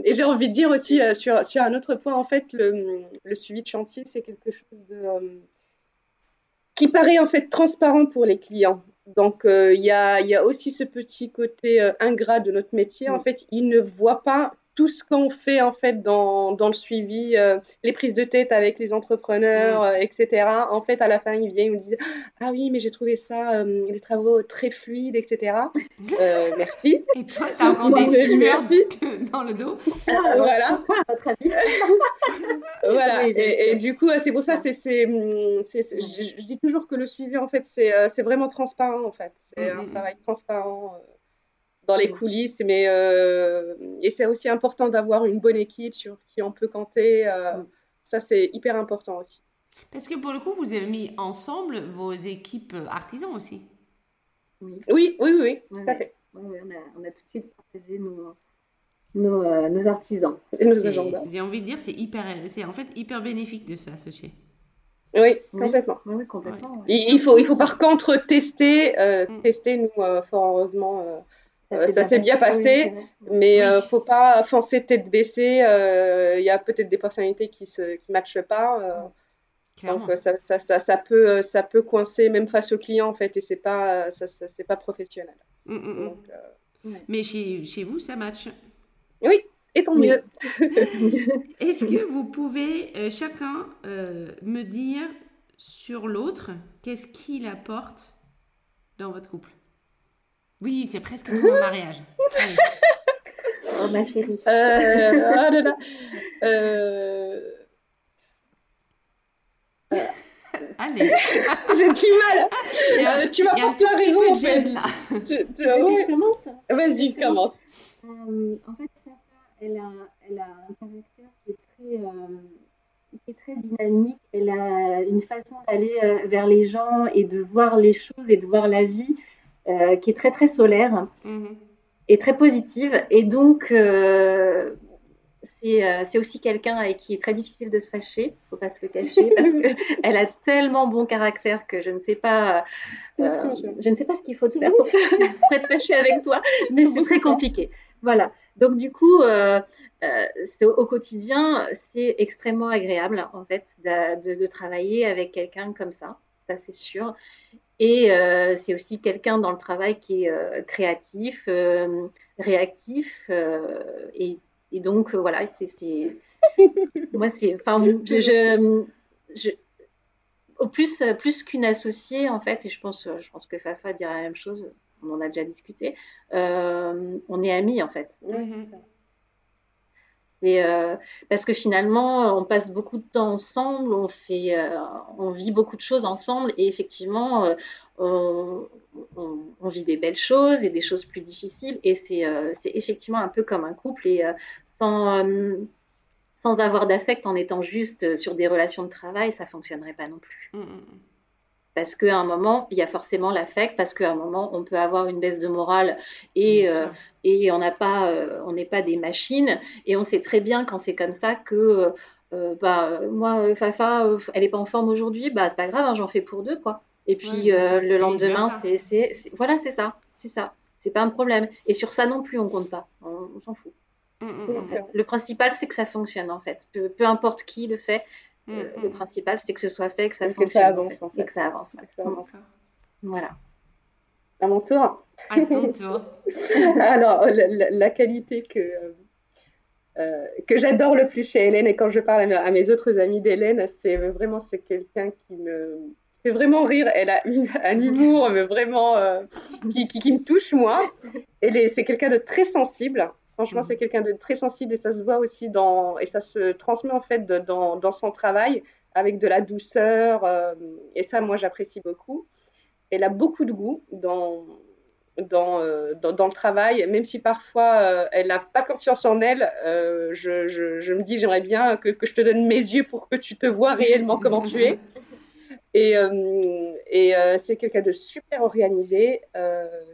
Speaker 2: et j'ai envie de dire aussi sur sur un autre point en fait le, le suivi de chantier c'est quelque chose de qui paraît en fait transparent pour les clients donc, il y, a, y, a, aussi ce petit côté ingrat de notre métier. En fait, ils ne voient pas tout ce qu'on fait en fait dans, dans le suivi, euh, les prises de tête avec les entrepreneurs, mm. euh, etc. En fait, à la fin, ils viennent, ils me disent ah oui, mais j'ai trouvé ça, euh, les travaux très fluides, etc. merci.
Speaker 1: Et toi, t'as encore des sueurs dans le dos.
Speaker 2: Ah, voilà.
Speaker 3: Votre avis
Speaker 2: Voilà. Et, du coup, c'est pour ça, c'est, je, dis toujours que le suivi, en fait, c'est, vraiment transparent, en fait. C'est mm, un mm, travail transparent dans les coulisses. Mais, euh, et c'est aussi important d'avoir une bonne équipe sur qui on peut compter. Euh, ça, c'est hyper important aussi.
Speaker 1: Parce que pour le coup, vous avez mis ensemble vos équipes artisans aussi.
Speaker 2: Oui, oui, oui, oui, tout à fait.
Speaker 3: on, a, tout de suite partagé nos, nos, euh, artisans
Speaker 2: et nos agendas.
Speaker 1: J'ai envie de dire, c'est hyper, c'est en fait hyper bénéfique de s'associer.
Speaker 2: Oui, complètement.
Speaker 3: Oui, complètement.
Speaker 2: Il, faut, il faut par contre tester, mm. tester nous, fort heureusement, ça s'est bien, passé, mais il ne euh, faut pas foncer tête baissée. Il euh, y a peut-être des personnalités qui ne qui matchent pas. Euh, donc ça, ça, ça, ça, peut, ça peut coincer même face au client en fait et c'est pas ça, c'est pas professionnel. Mm, mm,
Speaker 1: mm. Mais chez, chez, vous ça match.
Speaker 2: Oui, et tant mieux.
Speaker 1: Est-ce que vous pouvez chacun me dire sur l'autre qu'est-ce qu'il apporte dans votre couple? Oui, c'est presque comme un mariage.
Speaker 3: oh ma chérie.
Speaker 2: Euh, oh là là. Euh...
Speaker 1: Allez.
Speaker 2: J'ai du mal. Euh, tu vas raison en fait. Là.
Speaker 3: Tu, tu vas voir. Je commence?
Speaker 2: Vas-y, commence.
Speaker 3: Euh, en fait, Fafa, elle a, elle a un caractère qui est très, euh, qui est très dynamique. Elle a une façon d'aller euh, vers les gens et de voir les choses et de voir la vie euh, qui est très très solaire mhm. et très positive. Et donc, euh, euh, c'est aussi quelqu'un avec qui est très difficile de se fâcher, faut pas se le cacher, parce qu'elle a tellement bon caractère que je ne sais pas, je ne sais pas ce qu'il faut faire pour, pour, être fâchée avec toi, mais c'est très compliqué. Voilà. Donc du coup, au quotidien, c'est extrêmement agréable en fait de, de travailler avec quelqu'un comme ça, ça c'est sûr. Et euh, c'est aussi quelqu'un dans le travail qui est euh, créatif, euh, réactif. Et, et, donc, voilà, c'est. Moi, c'est. Enfin, je, je, au plus, plus qu'une associée, en fait, et je pense, je pense que Fafa dirait la même chose, on en a déjà discuté, on est amis, en fait.
Speaker 2: Mhm.
Speaker 3: C'est parce que finalement, on passe beaucoup de temps ensemble, on fait, on vit beaucoup de choses ensemble, et effectivement, on, vit des belles choses et des choses plus difficiles, et c'est effectivement un peu comme un couple, et sans sans avoir d'affect en étant juste sur des relations de travail, ça fonctionnerait pas non plus. Mmh, mmh, mmh. Parce qu'à un moment, il y a forcément l'affect, parce qu'à un moment, on peut avoir une baisse de morale et, euh, et on n'a pas, euh, on n'est pas des machines. Et on sait très bien quand c'est comme ça que, euh, bah, moi, Fafa, elle n'est pas en forme aujourd'hui, bah, c'est pas grave, hein, j'en fais pour deux, quoi. Et puis le lendemain, c'est, voilà, c'est ça, c'est ça. C'est pas un problème. Et sur ça non plus, on compte pas. on s'en fout. Mm, mm, mm. Le principal, c'est que ça fonctionne en fait. Peu, importe qui le fait, euh, le principal, c'est que ce soit fait, que ça fonctionne.
Speaker 2: ça avance
Speaker 3: Et que ça avance. Voilà.
Speaker 2: À mon tour.
Speaker 1: À ton tour.
Speaker 2: Alors, la, qualité que, euh, que j'adore le plus chez Hélène, et quand je parle à mes, autres amis d'Hélène, c'est vraiment c'est quelqu'un qui me fait vraiment rire. Elle a un humour mais vraiment euh, qui, qui, qui, me touche, moi. C'est quelqu'un de très sensible. Franchement, c'est quelqu'un de très sensible et ça se voit aussi dans, et ça se transmet en fait dans, dans, son travail avec de la douceur. Euh, et ça, moi, j'apprécie beaucoup. Elle a beaucoup de goût dans, dans, euh, dans, le travail, même si parfois euh, elle n'a pas confiance en elle. Je, je, je, me dis, j'aimerais bien que, que, je te donne mes yeux pour que tu te vois réellement comment tu es. Et, et c'est quelqu'un de super organisé.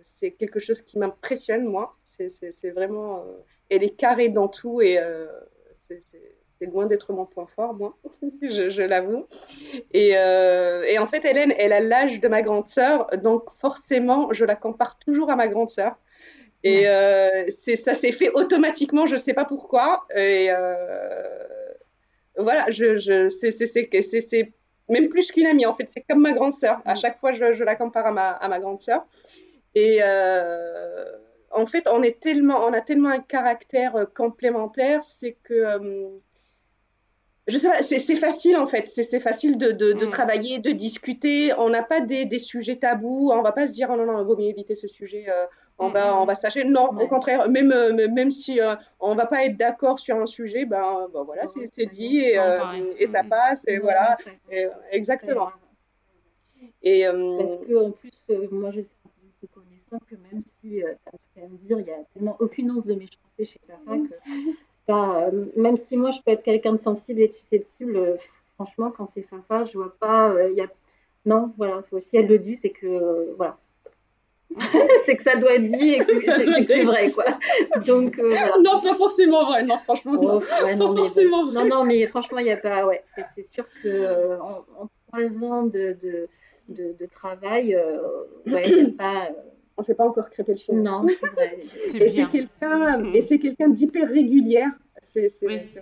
Speaker 2: c'est quelque chose qui m'impressionne, moi. C'est vraiment. Euh, elle est carrée dans tout et euh, c'est loin d'être mon point fort, moi, je, l'avoue. Et, euh, et, en fait, Hélène, elle a l'âge de ma grande sœur, donc forcément, je la compare toujours à ma grande sœur. Et ça s'est fait automatiquement, je ne sais pas pourquoi. Et voilà, je, je, c'est même plus qu'une amie, en fait, c'est comme ma grande sœur. À chaque fois, je, je la compare à ma, à ma grande sœur. Et en fait, on, est tellement, on a tellement un caractère euh, complémentaire, c'est que euh, je sais pas, c'est facile en fait, c'est facile de, de, mm. travailler, de discuter. On n'a pas des, des, sujets tabous, on va pas se dire oh non non, il vaut mieux éviter ce sujet, euh, on va on va se fâcher. Non, au contraire, même même si on va pas être d'accord sur un sujet, ben, ben voilà, c'est dit et, et ça passe et voilà, exactement.
Speaker 3: Et parce que en plus, moi je sais que même si, euh, tu vas me dire, il n'y a tellement aucune once de méchanceté chez Fafa que, bah, euh, même si moi je peux être quelqu'un de sensible et de susceptible, euh, franchement, quand c'est Fafa, je vois pas, il y a... non, voilà, si elle le dit, c'est que, voilà. c'est que ça doit être dit et que c'est vrai, quoi. Donc, voilà.
Speaker 2: Non, pas forcément vrai, non, franchement. non,
Speaker 3: non, mais, non, non, mais franchement, il n'y a pas, ouais, c'est sûr que en, trois ans de, de, de, travail, ouais, il n'y a pas
Speaker 2: on ne s'est pas encore crêpé le chien.
Speaker 3: Non, c'est vrai.
Speaker 2: et c'est quelqu'un, mm. et c'est quelqu'un d'hyper régulière. C'est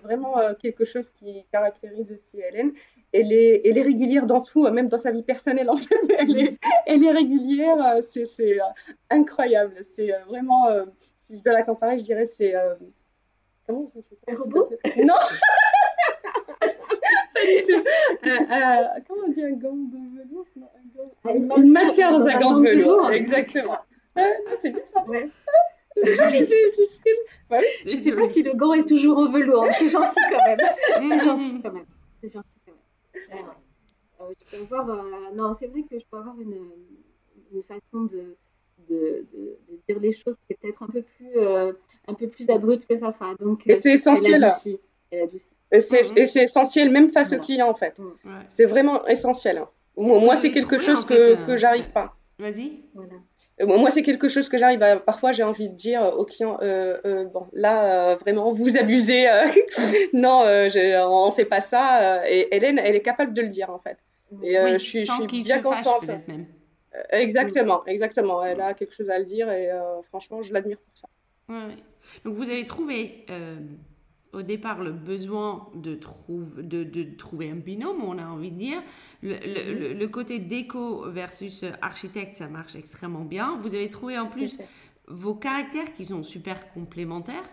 Speaker 2: vraiment euh, quelque chose qui caractérise aussi Hélène. Elle est, elle est régulière dans tout, même dans sa vie personnelle en fait. Elle est, elle est régulière. Euh, c'est euh, incroyable. C'est vraiment, si je dois la comparer, je dirais c'est
Speaker 3: comment Un robot?
Speaker 2: Non. pas du tout. comment on dit un gant de velours ah, une, matière dans un gant de velours. Exactement. c'est bien ça. Ouais.
Speaker 3: C'est joli. Je sais pas si le gant est toujours en velours. C'est gentil quand même. C'est gentil quand même. C'est gentil quand même. Euh, je peux avoir, euh, non, c'est vrai que je peux avoir une, une façon de, de, de, de, dire les choses qui est peut-être un peu plus, euh, un peu plus abrupte que ça. Donc,
Speaker 2: et c'est essentiel. Elle adoucit. Et c'est essentiel même face voilà. aux clients en fait. Ouais. C'est vraiment essentiel. Hein. Moi, c'est quelque chose que, que j'arrive pas.
Speaker 1: Vas-y.
Speaker 2: Euh, moi, c'est quelque chose que j'arrive à. Parfois, j'ai envie de dire aux clients euh, euh, bon, là, vraiment, vous abusez. non, je, on fait pas ça. Et Hélène, elle est capable de le dire, en fait.
Speaker 1: Et je suis, je suis bien contente. Même.
Speaker 2: exactement, exactement. Elle a quelque chose à le dire et franchement, je l'admire pour ça.
Speaker 1: Ouais. Donc, vous avez trouvé au départ le besoin de, de, de, trouver un binôme, on a envie de dire. Le, le, côté déco versus architecte, ça marche extrêmement bien. Vous avez trouvé en plus vos caractères qui sont super complémentaires.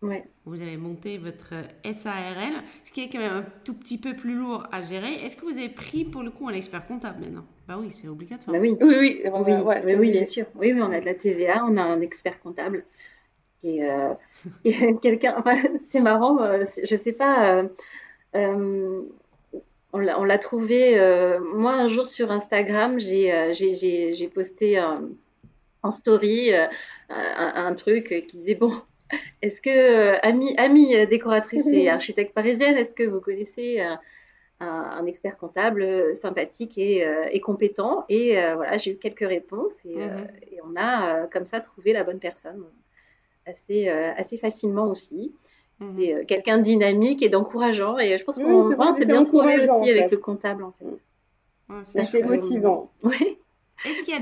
Speaker 3: Ouais.
Speaker 1: Vous avez monté votre SARL, ce qui est quand même un tout petit peu plus lourd à gérer. Est-ce que vous avez pris pour le coup un expert comptable maintenant? Bah oui, c'est obligatoire.
Speaker 3: Bah oui, oui, oui, oui, oui, oui bien sûr. Oui, oui, on a de la TVA, on a un expert comptable. Qui est, quelqu'un. Enfin, c'est marrant, je sais pas. on l'a trouvé. moi, un jour sur Instagram, j'ai posté en story un, truc qui disait bon, est-ce que, amie, amie décoratrice et architecte parisienne, est-ce que vous connaissez un, expert comptable euh, sympathique et, euh, compétent? Et euh, voilà, j'ai eu quelques réponses et, mhm. on a comme ça trouvé la bonne personne assez, assez facilement aussi. Mhm. C'est quelqu'un de dynamique et d'encourageant. Et je pense qu'on s'est bien trouvé aussi avec le comptable en fait.
Speaker 2: c'est motivant.
Speaker 3: Oui.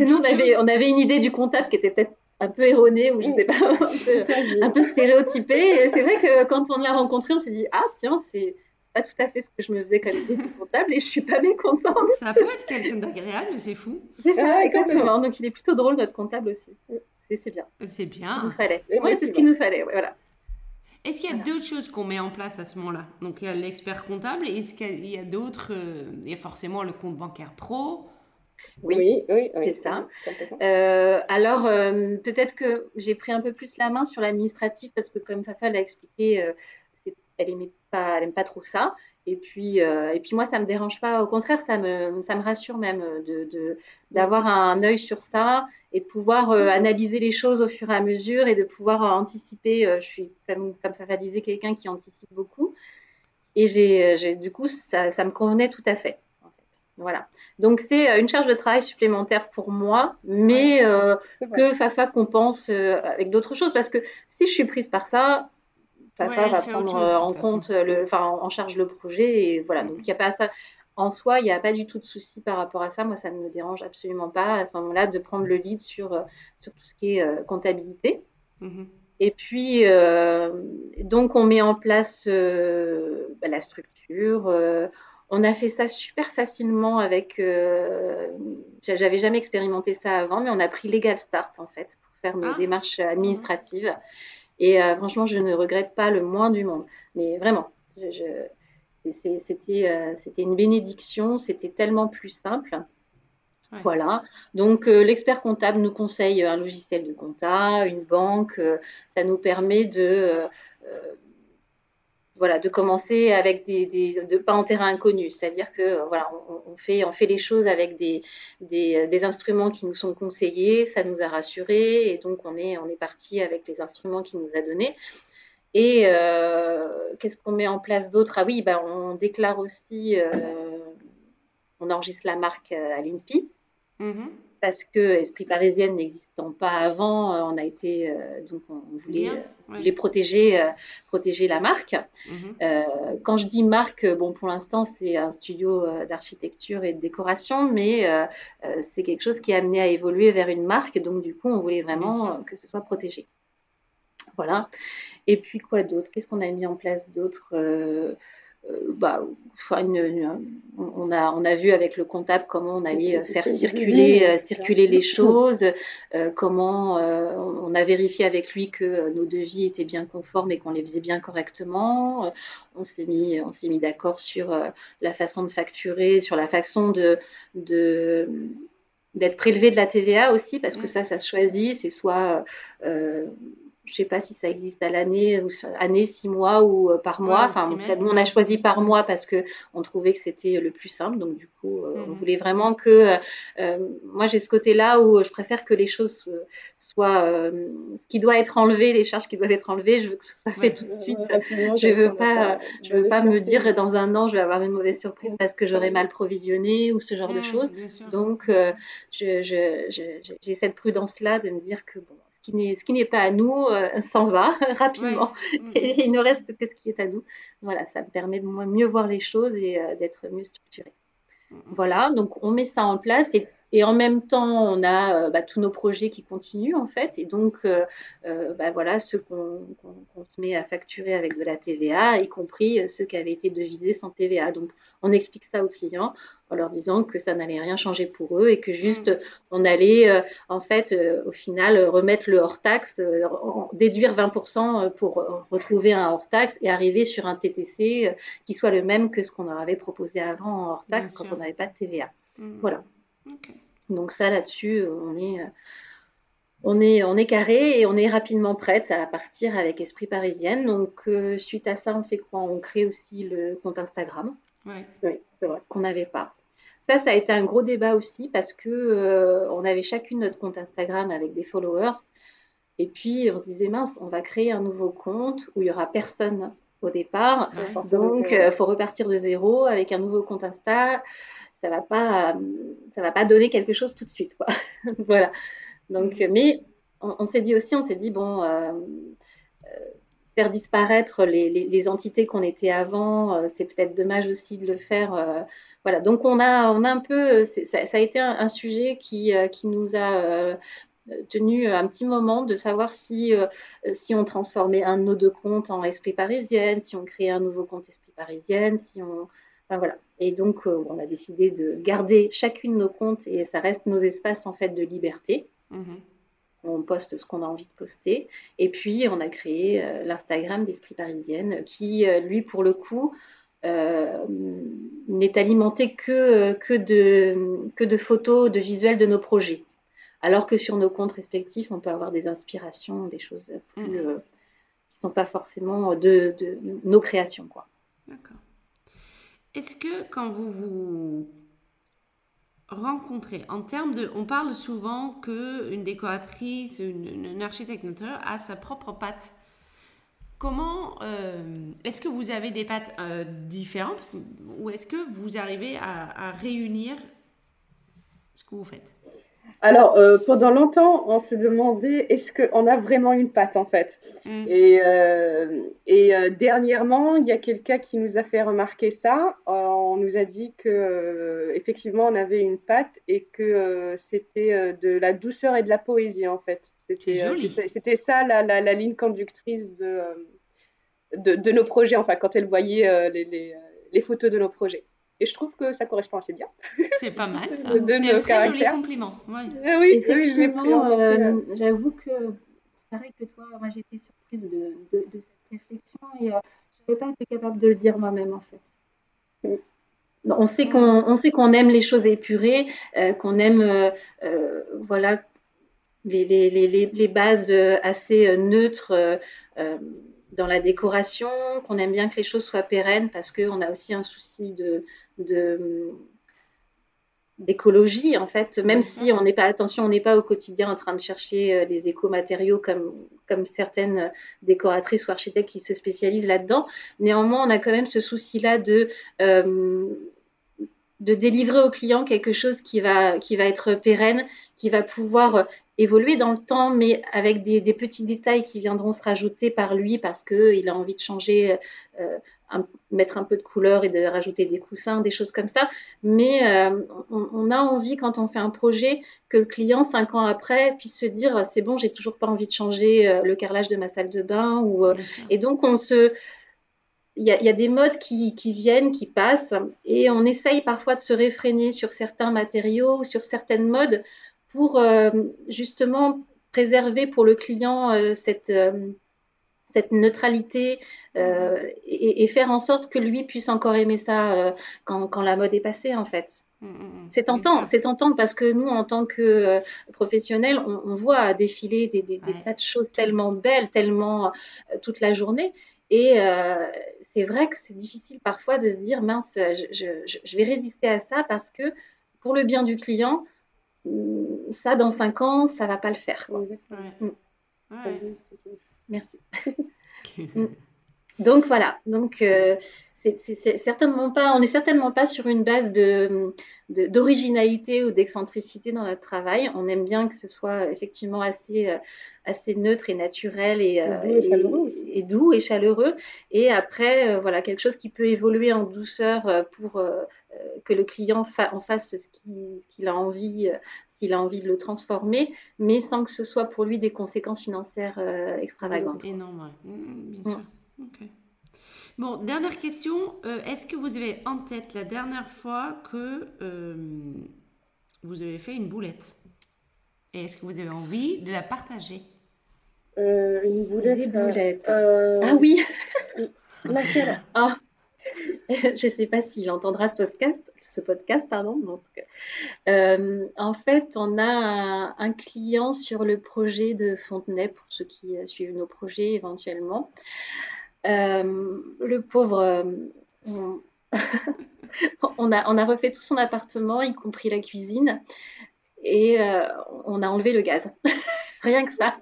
Speaker 3: Nous, on avait, on avait une idée du comptable qui était peut-être un peu erronée ou je sais pas, un peu, stéréotypée. c'est vrai que quand on l'a rencontré, on s'est dit ah tiens c'est pas tout à fait ce que je me faisais comme idée comptable et je suis pas mécontente.
Speaker 1: Ça peut être quelqu'un d'agréable, c'est fou.
Speaker 3: C'est ça, exactement. Donc il est plutôt drôle notre comptable aussi. C'est bien.
Speaker 1: C'est bien.
Speaker 3: Ce qu'il nous fallait. Oui, c'est ce qu'il nous fallait. voilà.
Speaker 1: Est-ce qu'il y a d'autres choses qu'on met en place à ce moment-là? Donc il y a l'expert comptable. Est-ce qu'il y a d'autres euh, Il y a forcément le compte bancaire pro?
Speaker 3: Oui, oui, c'est ça. Euh, alors, euh, peut-être que j'ai pris un peu plus la main sur l'administratif parce que, comme Fafa l'a expliqué, elle aimait pas, elle aime pas trop ça. Et puis, euh, et puis moi, ça me dérange pas. Au contraire, ça me, ça me rassure même de, d'avoir un œil sur ça et de pouvoir euh, analyser les choses au fur et à mesure et de pouvoir euh, anticiper. je suis comme, comme ça disait quelqu'un qui anticipe beaucoup. Et j'ai, du coup, ça, ça, me convenait tout à fait. Voilà. Donc c'est une charge de travail supplémentaire pour moi, mais que Fafa compense avec d'autres choses parce que si je suis prise par ça, Fafa va prendre euh, en compte, le, enfin, en charge le projet. Et voilà, donc il n'y a pas ça. En soi, il n'y a pas du tout de souci par rapport à ça. Moi, ça ne me dérange absolument pas à ce moment-là de prendre le lead sur, euh, sur tout ce qui est euh, comptabilité. Mm-hmm. Et puis, donc, on met en place bah, la structure. on a fait ça super facilement avec. J'avais jamais expérimenté ça avant, mais on a pris Legal Start en fait pour faire nos ah. démarches administratives. Et euh, franchement, je ne regrette pas le moins du monde. Mais vraiment, euh, c'était une bénédiction, c'était tellement plus simple. Voilà. Donc, euh, l'expert comptable nous conseille un logiciel de compta, une banque. ça nous permet de voilà, de commencer avec des, de pas en terrain inconnu, c'est-à-dire que voilà, on, fait, on fait les choses avec des, des, instruments qui nous sont conseillés, ça nous a rassurés, et donc on est, on est parti avec les instruments qu'il nous a donnés. Et euh, qu'est-ce qu'on met en place d'autre? Ah oui, ben, on déclare aussi, euh, on enregistre la marque euh, à l'INPI. Mm-hmm parce que Esprit Parisienne n'existant pas avant, euh, on a été euh, donc on voulait, euh, protéger protéger la marque. Mhm. quand je dis marque, bon pour l'instant c'est un studio d'architecture et de décoration, mais c'est quelque chose qui est amené à évoluer vers une marque, donc du coup on voulait vraiment que ce soit protégé. Voilà. Et puis quoi d'autre? Qu'est-ce qu'on a mis en place d'autre? Euh, bah, on, a, on a vu avec le comptable comment on allait faire circuler, euh, circuler les choses, euh, comment on a vérifié avec lui que nos devis étaient bien conformes et qu'on les faisait bien correctement. on s'est mis, on s'est mis d'accord sur la façon de facturer, sur la façon de, de d'être prélevé de la TVA aussi, parce que mm. ça, ça se choisit. C'est soit je sais pas si ça existe à l'année, année, six mois ou euh, par mois. enfin, nous, on a choisi par mois parce que on trouvait que c'était le plus simple. Donc, du coup, euh, on mhm. voulait vraiment que. Euh, moi, j'ai ce côté-là où je préfère que les choses soient. ce qui doit être enlevé, les charges qui doivent être enlevées, je veux que ça soit fait tout de suite. je veux pas, je veux pas me dire dans un an, je vais avoir une mauvaise surprise parce que j'aurais mal provisionné ou ce genre de choses. Donc, j'ai je, cette prudence-là de me dire que bon ce qui n'est pas à nous euh, s'en va rapidement mm. et il ne reste que ce qui est à nous. Voilà, ça me permet de mieux voir les choses et euh, d'être mieux structuré. Mm. Voilà, donc on met ça en place et et en même temps, on a euh, bah, tous nos projets qui continuent en fait. Et donc, bah, voilà, ceux qu'on se met à facturer avec de la TVA, y compris ceux qui avaient été devisés sans TVA. Donc, on explique ça aux clients en leur disant que ça n'allait rien changer pour eux et que juste mmh. on allait en fait au final remettre le hors taxe, déduire 20% pour retrouver un hors taxe et arriver sur un TTC qui soit le même que ce qu'on leur avait proposé avant en hors taxe quand on n'avait pas de TVA. Mmh. Voilà. Donc ça, là-dessus, on est, on est, on est carré et on est rapidement prête à partir avec Esprit Parisienne. Donc, euh, suite à ça, on fait quoi? On crée aussi le compte Instagram.
Speaker 2: Oui, c'est vrai.
Speaker 3: Qu'on n'avait pas. Ça, ça a été un gros débat aussi parce que euh, on avait chacune notre compte Instagram avec des followers. Et puis, on se disait, mince, on va créer un nouveau compte où il y aura personne au départ. Donc, il faut repartir de zéro avec un nouveau compte Insta. Ça va pas, ça va pas donner quelque chose tout de suite, quoi. voilà. Donc, mm. mais on, s'est dit aussi, on s'est dit, bon, euh, euh, faire disparaître les, entités qu'on était avant, euh, c'est peut-être dommage aussi de le faire. Voilà, donc on a, on a un peu, ça, a été un, sujet qui, qui nous a tenu un petit moment de savoir si, si on transformait un de nos deux comptes en esprit parisienne, si on créait un nouveau compte esprit parisienne, si on. Enfin, voilà. Et donc, on a décidé de garder chacune de nos comptes et ça reste nos espaces en fait de liberté. Mhm. On poste ce qu'on a envie de poster. Et puis, on a créé euh, l'Instagram d'Esprit Parisienne, qui, euh, lui, pour le coup, euh, n'est alimenté que, que, de, que de photos, de visuels de nos projets. Alors que sur nos comptes respectifs, on peut avoir des inspirations, des choses plus, mhm. qui ne sont pas forcément de, de nos créations.
Speaker 1: D'accord. Est-ce que quand vous vous rencontrer en termes de on parle souvent que une décoratrice une, architecte d'intérieur a sa propre patte comment euh, est-ce que vous avez des pattes euh, différentes? Ou est-ce que vous arrivez à réunir ce que vous faites?
Speaker 2: Alors, euh, pendant longtemps, on s'est demandé est-ce qu'on a vraiment une patte en fait? Mm. Et, et dernièrement, il y a quelqu'un qui nous a fait remarquer ça. on nous a dit que effectivement, on avait une patte et que c'était de la douceur et de la poésie en fait. C'était ça la, la, la, ligne conductrice de, de, de, nos projets, enfin, quand elle voyait les, les, les photos de nos projets. Et je trouve que ça correspond assez bien.
Speaker 1: C'est pas mal, ça. C'est un très joli compliment.
Speaker 3: Ah oui, Effectivement, euh, j'avoue que c'est pareil que toi, moi j'ai été surprise de, de, de, cette réflexion et euh, je n'avais pas été capable de le dire moi-même en fait. On sait qu'on on sait qu'on aime les choses épurées, euh, qu'on aime euh, voilà les, les, les, les, bases assez neutres dans la décoration, qu'on aime bien que les choses soient pérennes parce qu'on a aussi un souci de, d'écologie en fait, même si on n'est pas attention, on n'est pas au quotidien en train de chercher euh, les éco-matériaux comme, comme certaines décoratrices ou architectes qui se spécialisent là-dedans. Néanmoins, on a quand même ce souci-là de euh, de délivrer au client quelque chose qui va, qui va être pérenne, qui va pouvoir évoluer dans le temps, mais avec des, petits détails qui viendront se rajouter par lui parce qu'il a envie de changer, euh, mettre un peu de couleur et de rajouter des coussins, des choses comme ça. Mais euh, on, a envie, quand on fait un projet, que le client, cinq ans après, puisse se dire c'est bon, j'ai toujours pas envie de changer euh, le carrelage de ma salle de bain. Ou, et donc, on se il y, a, des modes qui, viennent, qui passent, et on essaye parfois de se réfréner sur certains matériaux, sur certaines modes, pour euh, justement préserver pour le client euh, cette, euh, cette neutralité et, faire en sorte que lui puisse encore aimer ça quand, quand, la mode est passée, en fait. Mmh, mmh, mmh. C'est tentant, c'est tentant parce que nous, en tant que professionnels, on, voit défiler des, des, tas de choses tellement belles, tellement toute la journée. Et c'est vrai que c'est difficile parfois de se dire, mince, je, vais résister à ça parce que pour le bien du client, mm, ça, dans cinq ans, ça va pas le faire. Mm. Merci. Mm. Donc voilà, donc euh, c'est certainement pas, on n'est certainement pas sur une base de d'originalité ou d'excentricité dans notre travail. On aime bien que ce soit effectivement assez euh, assez neutre et naturel et,
Speaker 2: et, doux, et, chaleureux
Speaker 3: et, doux et chaleureux. Et après, euh, voilà quelque chose qui peut évoluer en douceur pour que le client en fasse ce qu'il a envie s'il a envie de le transformer, mais sans que ce soit pour lui des conséquences financières extravagantes.
Speaker 1: Énorme, bien sûr. Bon, dernière question. Euh, est-ce que vous avez en tête la dernière fois que euh, vous avez fait une boulette? Et est-ce que vous avez envie de la partager?
Speaker 2: Euh, Une boulette.
Speaker 3: Des boulettes. Ah oui
Speaker 2: Laquelle
Speaker 3: Ah je ne sais pas s'il entendra ce podcast, ce podcast pardon. En, euh, en fait, on a un, client sur le projet de Fontenay, pour ceux qui suivent nos projets éventuellement. Euh, le pauvre, on, on, a, on, a, refait tout son appartement, y compris la cuisine, et on a enlevé le gaz. Rien que ça.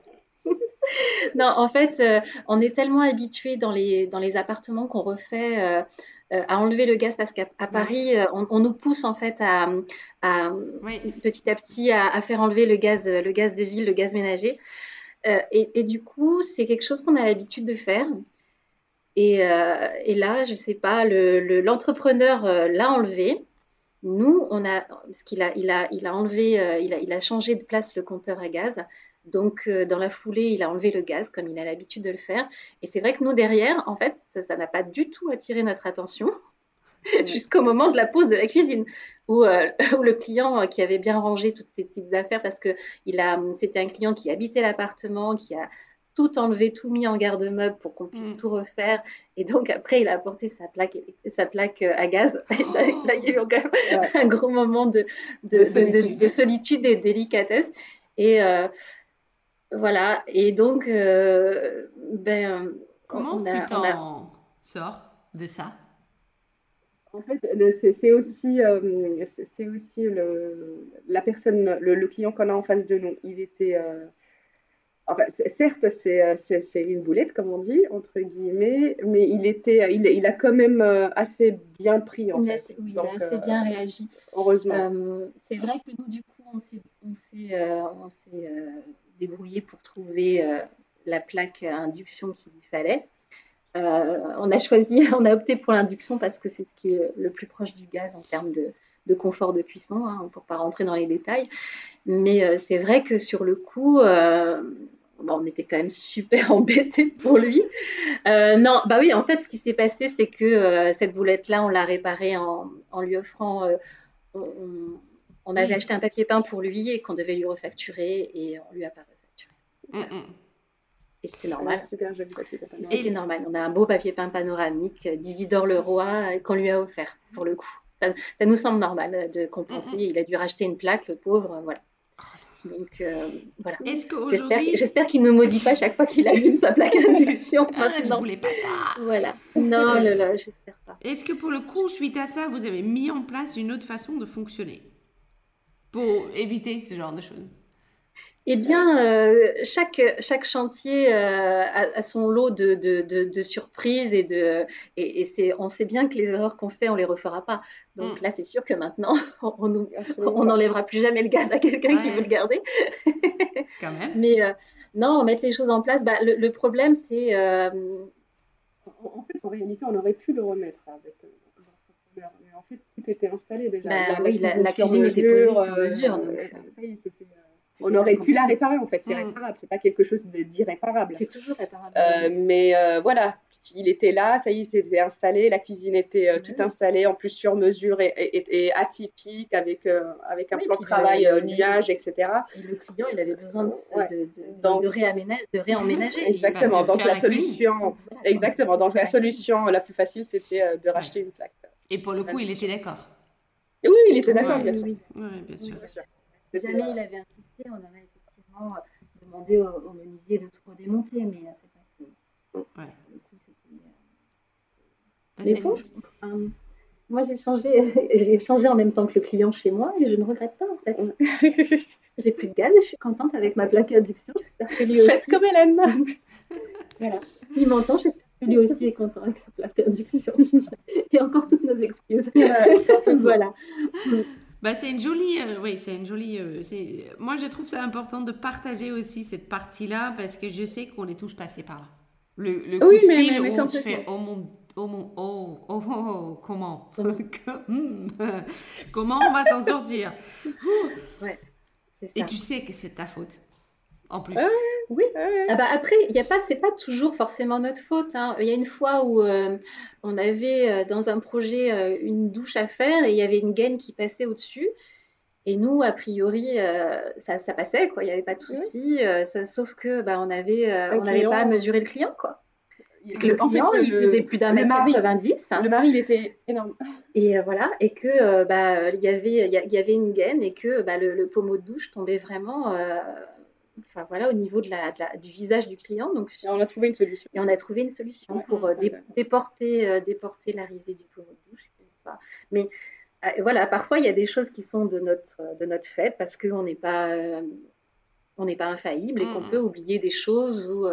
Speaker 3: non, en fait, on est tellement habitué dans les, dans les appartements qu'on refait euh, à enlever le gaz parce qu'à Paris, euh, on, nous pousse en fait à, petit à petit à, faire enlever le gaz, le gaz de ville, le gaz ménager. Euh, et, du coup, c'est quelque chose qu'on a l'habitude de faire. Et, là, je sais pas, l'entrepreneur l'a enlevé. Nous, on a, ce qu'il a, il a, il a enlevé, il a, il a changé de place le compteur à gaz. Donc, euh, dans la foulée, il a enlevé le gaz comme il a l'habitude de le faire. Et c'est vrai que nous, derrière, en fait, ça n'a pas du tout attiré notre attention jusqu'au moment de la pause de la cuisine, où, euh, le client euh, qui avait bien rangé toutes ses petites affaires, parce que c'était un client qui habitait l'appartement, qui a tout enlevé, tout mis en garde-meuble pour qu'on puisse mm. tout refaire. Et donc après, il a apporté sa plaque, sa plaque à gaz. il a eu un gros moment de, solitude. et de délicatesse. Et, voilà, et donc, euh, ben,
Speaker 1: comment tu t'en sors de ça?
Speaker 2: En fait, c'est aussi, euh, c'est aussi le, la personne, le, client qu'on a en face de nous. Il était, euh, enfin, certes, c'est une boulette, comme on dit, entre guillemets, mais il était, il, il a quand même assez bien pris. En fait.
Speaker 3: oui, il a assez bien réagi.
Speaker 2: Heureusement.
Speaker 3: c'est vrai que nous, du coup, on s'est débrouillé pour trouver euh, la plaque induction qu'il lui fallait. Euh, on a choisi, on a opté pour l'induction parce que c'est ce qui est le plus proche du gaz en termes de, confort de cuisson, hein, pour pas rentrer dans les détails. Mais euh, c'est vrai que sur le coup, on était quand même super embêtés pour lui. non, bah oui, en fait, ce qui s'est passé, c'est que cette boulette-là, on l'a réparée en, lui offrant. On, avait acheté un papier peint pour lui et qu'on devait lui refacturer et on lui a pas Mm, mm. Et c'était normal. C'était normal. On a un beau papier peint panoramique euh, d'Isidore Leroy euh, qu'on lui a offert, pour le coup. Ça, nous semble normal euh, de compenser. Mm, il a dû racheter une plaque, le pauvre, voilà. Donc voilà. J'espère qu'il ne maudit pas chaque fois qu'il allume sa plaque d'induction.
Speaker 1: ah, je voulais pas ça.
Speaker 3: Voilà. Non, là, là, j'espère pas.
Speaker 1: Est-ce que pour le coup, suite à ça, vous avez mis en place une autre façon de fonctionner pour éviter ce genre de choses?
Speaker 3: Eh bien, euh, chaque, chaque chantier euh, a, son lot de, de, de, surprises et, de, et, c'est, on sait bien que les erreurs qu'on fait, on les refera pas. Donc mm. là, c'est sûr que maintenant, on n'enlèvera plus jamais le gaz à quelqu'un qui veut le garder.
Speaker 1: Quand même.
Speaker 3: Mais euh, non, mettre les choses en place, bah, le, problème, c'est...
Speaker 2: En fait, en réalité, on aurait pu le remettre avec mais en fait, tout était installé déjà.
Speaker 3: Bah, oui, la, cuisine était posée sur mesure. Donc... ça y est,
Speaker 2: c'était on aurait pu la réparer en fait, c'est mm. réparable, c'est pas quelque chose d'irréparable.
Speaker 3: C'est toujours réparable.
Speaker 2: Euh, mais euh, voilà, il était là, ça y est, c'était installé, la cuisine était euh, toute installée, en plus sur mesure et, atypique, avec, avec un plan de travail nuage, etc.
Speaker 3: Et le client, il avait besoin de, de, réaménager, de réemménager.
Speaker 2: exactement, donc la solution, exactement, donc la solution la plus facile, c'était de racheter une plaque.
Speaker 1: Et pour le coup, il était d'accord.
Speaker 2: Oui, il était d'accord, bien, sûr.
Speaker 1: Oui, bien sûr
Speaker 3: jamais il avait insisté, on aurait effectivement demandé au, menuisier de tout redémonter, mais c'est pas que. Ouais. Du coup, c'était. Bah, moi, j'ai changé, j'ai changé en même temps que le client chez moi et je ne regrette pas en fait. j'ai plus de gaz et je suis contente avec ma plaque induction.
Speaker 2: J'espère que lui aussi. Faites comme Hélène.
Speaker 3: voilà. Il m'entend, j'espère que lui aussi est content avec sa plaque induction. et encore toutes nos excuses. voilà.
Speaker 1: Bah, c'est une jolie, euh, oui, c'est une jolie. Euh, moi, je trouve ça important de partager aussi cette partie-là parce que je sais qu'on est tous passés par là. Le, le coup oui, de mais, fil mais, où on se fait oh mon, oh mon, oh, oh, oh, oh comment, comment on va s'en sortir?
Speaker 3: ouais,
Speaker 1: ça. Et tu sais que c'est ta faute en plus.
Speaker 3: oui. Ah bah après, il y a pas, c'est pas toujours forcément notre faute. Hein. Il y a une fois où euh, on avait euh, dans un projet euh, une douche à faire et il y avait une gaine qui passait au-dessus. Et nous, a priori, ça, ça, passait, quoi. Il n'y avait pas de souci. sauf que bah, on avait, on n'avait pas mesuré le client, quoi. le client, il faisait plus d'un mètre 90.
Speaker 2: Le mari, il était énorme.
Speaker 3: Et voilà, et que bah, il y avait, il y, avait une gaine et que bah, le, pommeau de douche tombait vraiment enfin voilà, au niveau de la, du visage du client. Donc,
Speaker 2: et on a trouvé une solution.
Speaker 3: Et on a trouvé une solution pour euh, déporter, euh, déporter l'arrivée du pommeau de douche. Mais euh, voilà, parfois il y a des choses qui sont de notre, de notre fait parce qu'on n'est pas, on n'est pas infaillible et qu'on peut oublier des choses ou,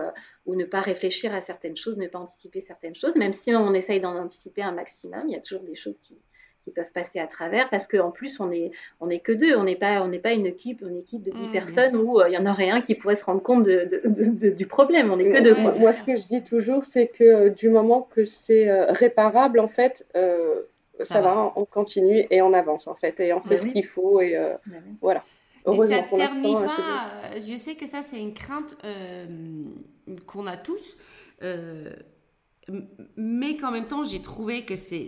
Speaker 3: ou ne pas réfléchir à certaines choses, ne pas anticiper certaines choses. Même si on essaye d'en anticiper un maximum, il y a toujours des choses qui, qui peuvent passer à travers parce qu'en plus on est on est que deux. On n'est pas on n'est pas une équipe une équipe de 10 mmh, personnes où euh, il y en aurait un qui pourrait se rendre compte de, du problème. On est que deux
Speaker 2: moi ce que je dis toujours c'est que euh, du moment que c'est euh, réparable en fait ça, va. on continue et on avance en fait et on fait bah ce qu'il faut et bah voilà.
Speaker 1: Mais ça ternit pas. Je sais que ça, c'est une crainte qu'on a tous mais qu'en même temps, j'ai trouvé que c'est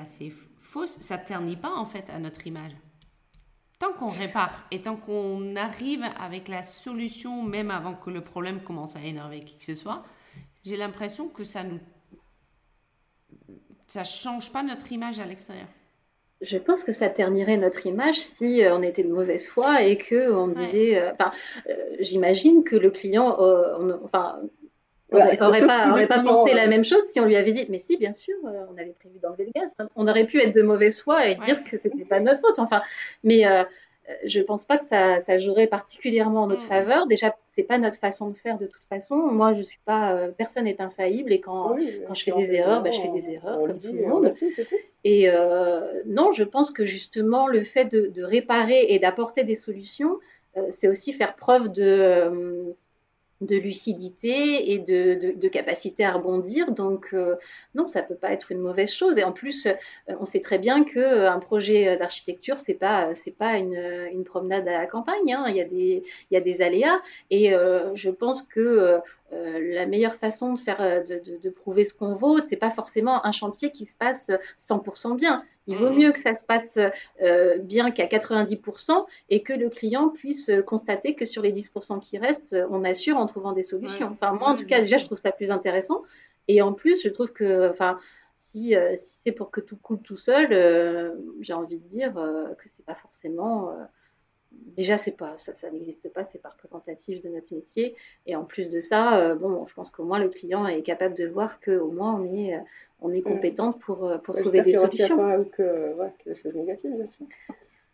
Speaker 1: assez faux. Ça ternit pas, en fait, à notre image. Tant qu'on répare et tant qu'on arrive avec la solution, même avant que le problème commence à énerver qui que ce soit, j'ai l'impression que ça nous... Ça change pas notre image à l'extérieur.
Speaker 3: Je pense que ça ternirait notre image si euh, on était de mauvaise foi et que on disait, euh, enfin, euh, j'imagine que le client, enfin, on n'aurait pas, pensé la même chose si on lui avait dit, mais si, bien sûr, euh, on avait prévu d'enlever le gaz. on aurait pu être de mauvaise foi et dire que c'était pas notre faute. Enfin, mais euh, je pense pas que ça, ça, jouerait particulièrement en notre mm. faveur. Déjà, c'est pas notre façon de faire de toute façon. Moi, je suis pas, euh, personne n'est infaillible et quand, quand je fais des erreurs, ben, je fais des erreurs comme tout le monde. Et non, je pense que justement, le fait de, de réparer et d'apporter des solutions, c'est aussi faire preuve de de lucidité et de, capacité à rebondir. Donc euh, non, ça peut pas être une mauvaise chose. Et en plus, euh, on sait très bien que euh, projet d'architecture, c'est pas c'est pas une, promenade à la campagne. Hein. Il y a des il y a des aléas. Et je pense que euh, la meilleure façon de faire euh, de, prouver ce qu'on vaut, c'est pas forcément un chantier qui se passe 100% bien. Il vaut mieux que ça se passe euh, bien qu'à 90% et que le client puisse constater que sur les 10% qui restent, on assure en trouvant des solutions. Enfin, moi, en tout cas, déjà, je trouve ça plus intéressant. Et en plus, je trouve que, enfin, si, si c'est pour que tout coule tout seul, j'ai envie de dire que c'est pas forcément déjà c'est pas ça, ça n'existe pas, c'est pas représentatif de notre métier. Et en plus de ça, euh, bon, je pense qu'au moins le client est capable de voir qu'au moins on est, euh, on est mm. compétente pour, euh, pour trouver des solutions.
Speaker 2: Pas que, ouais, que chose négative, bien sûr.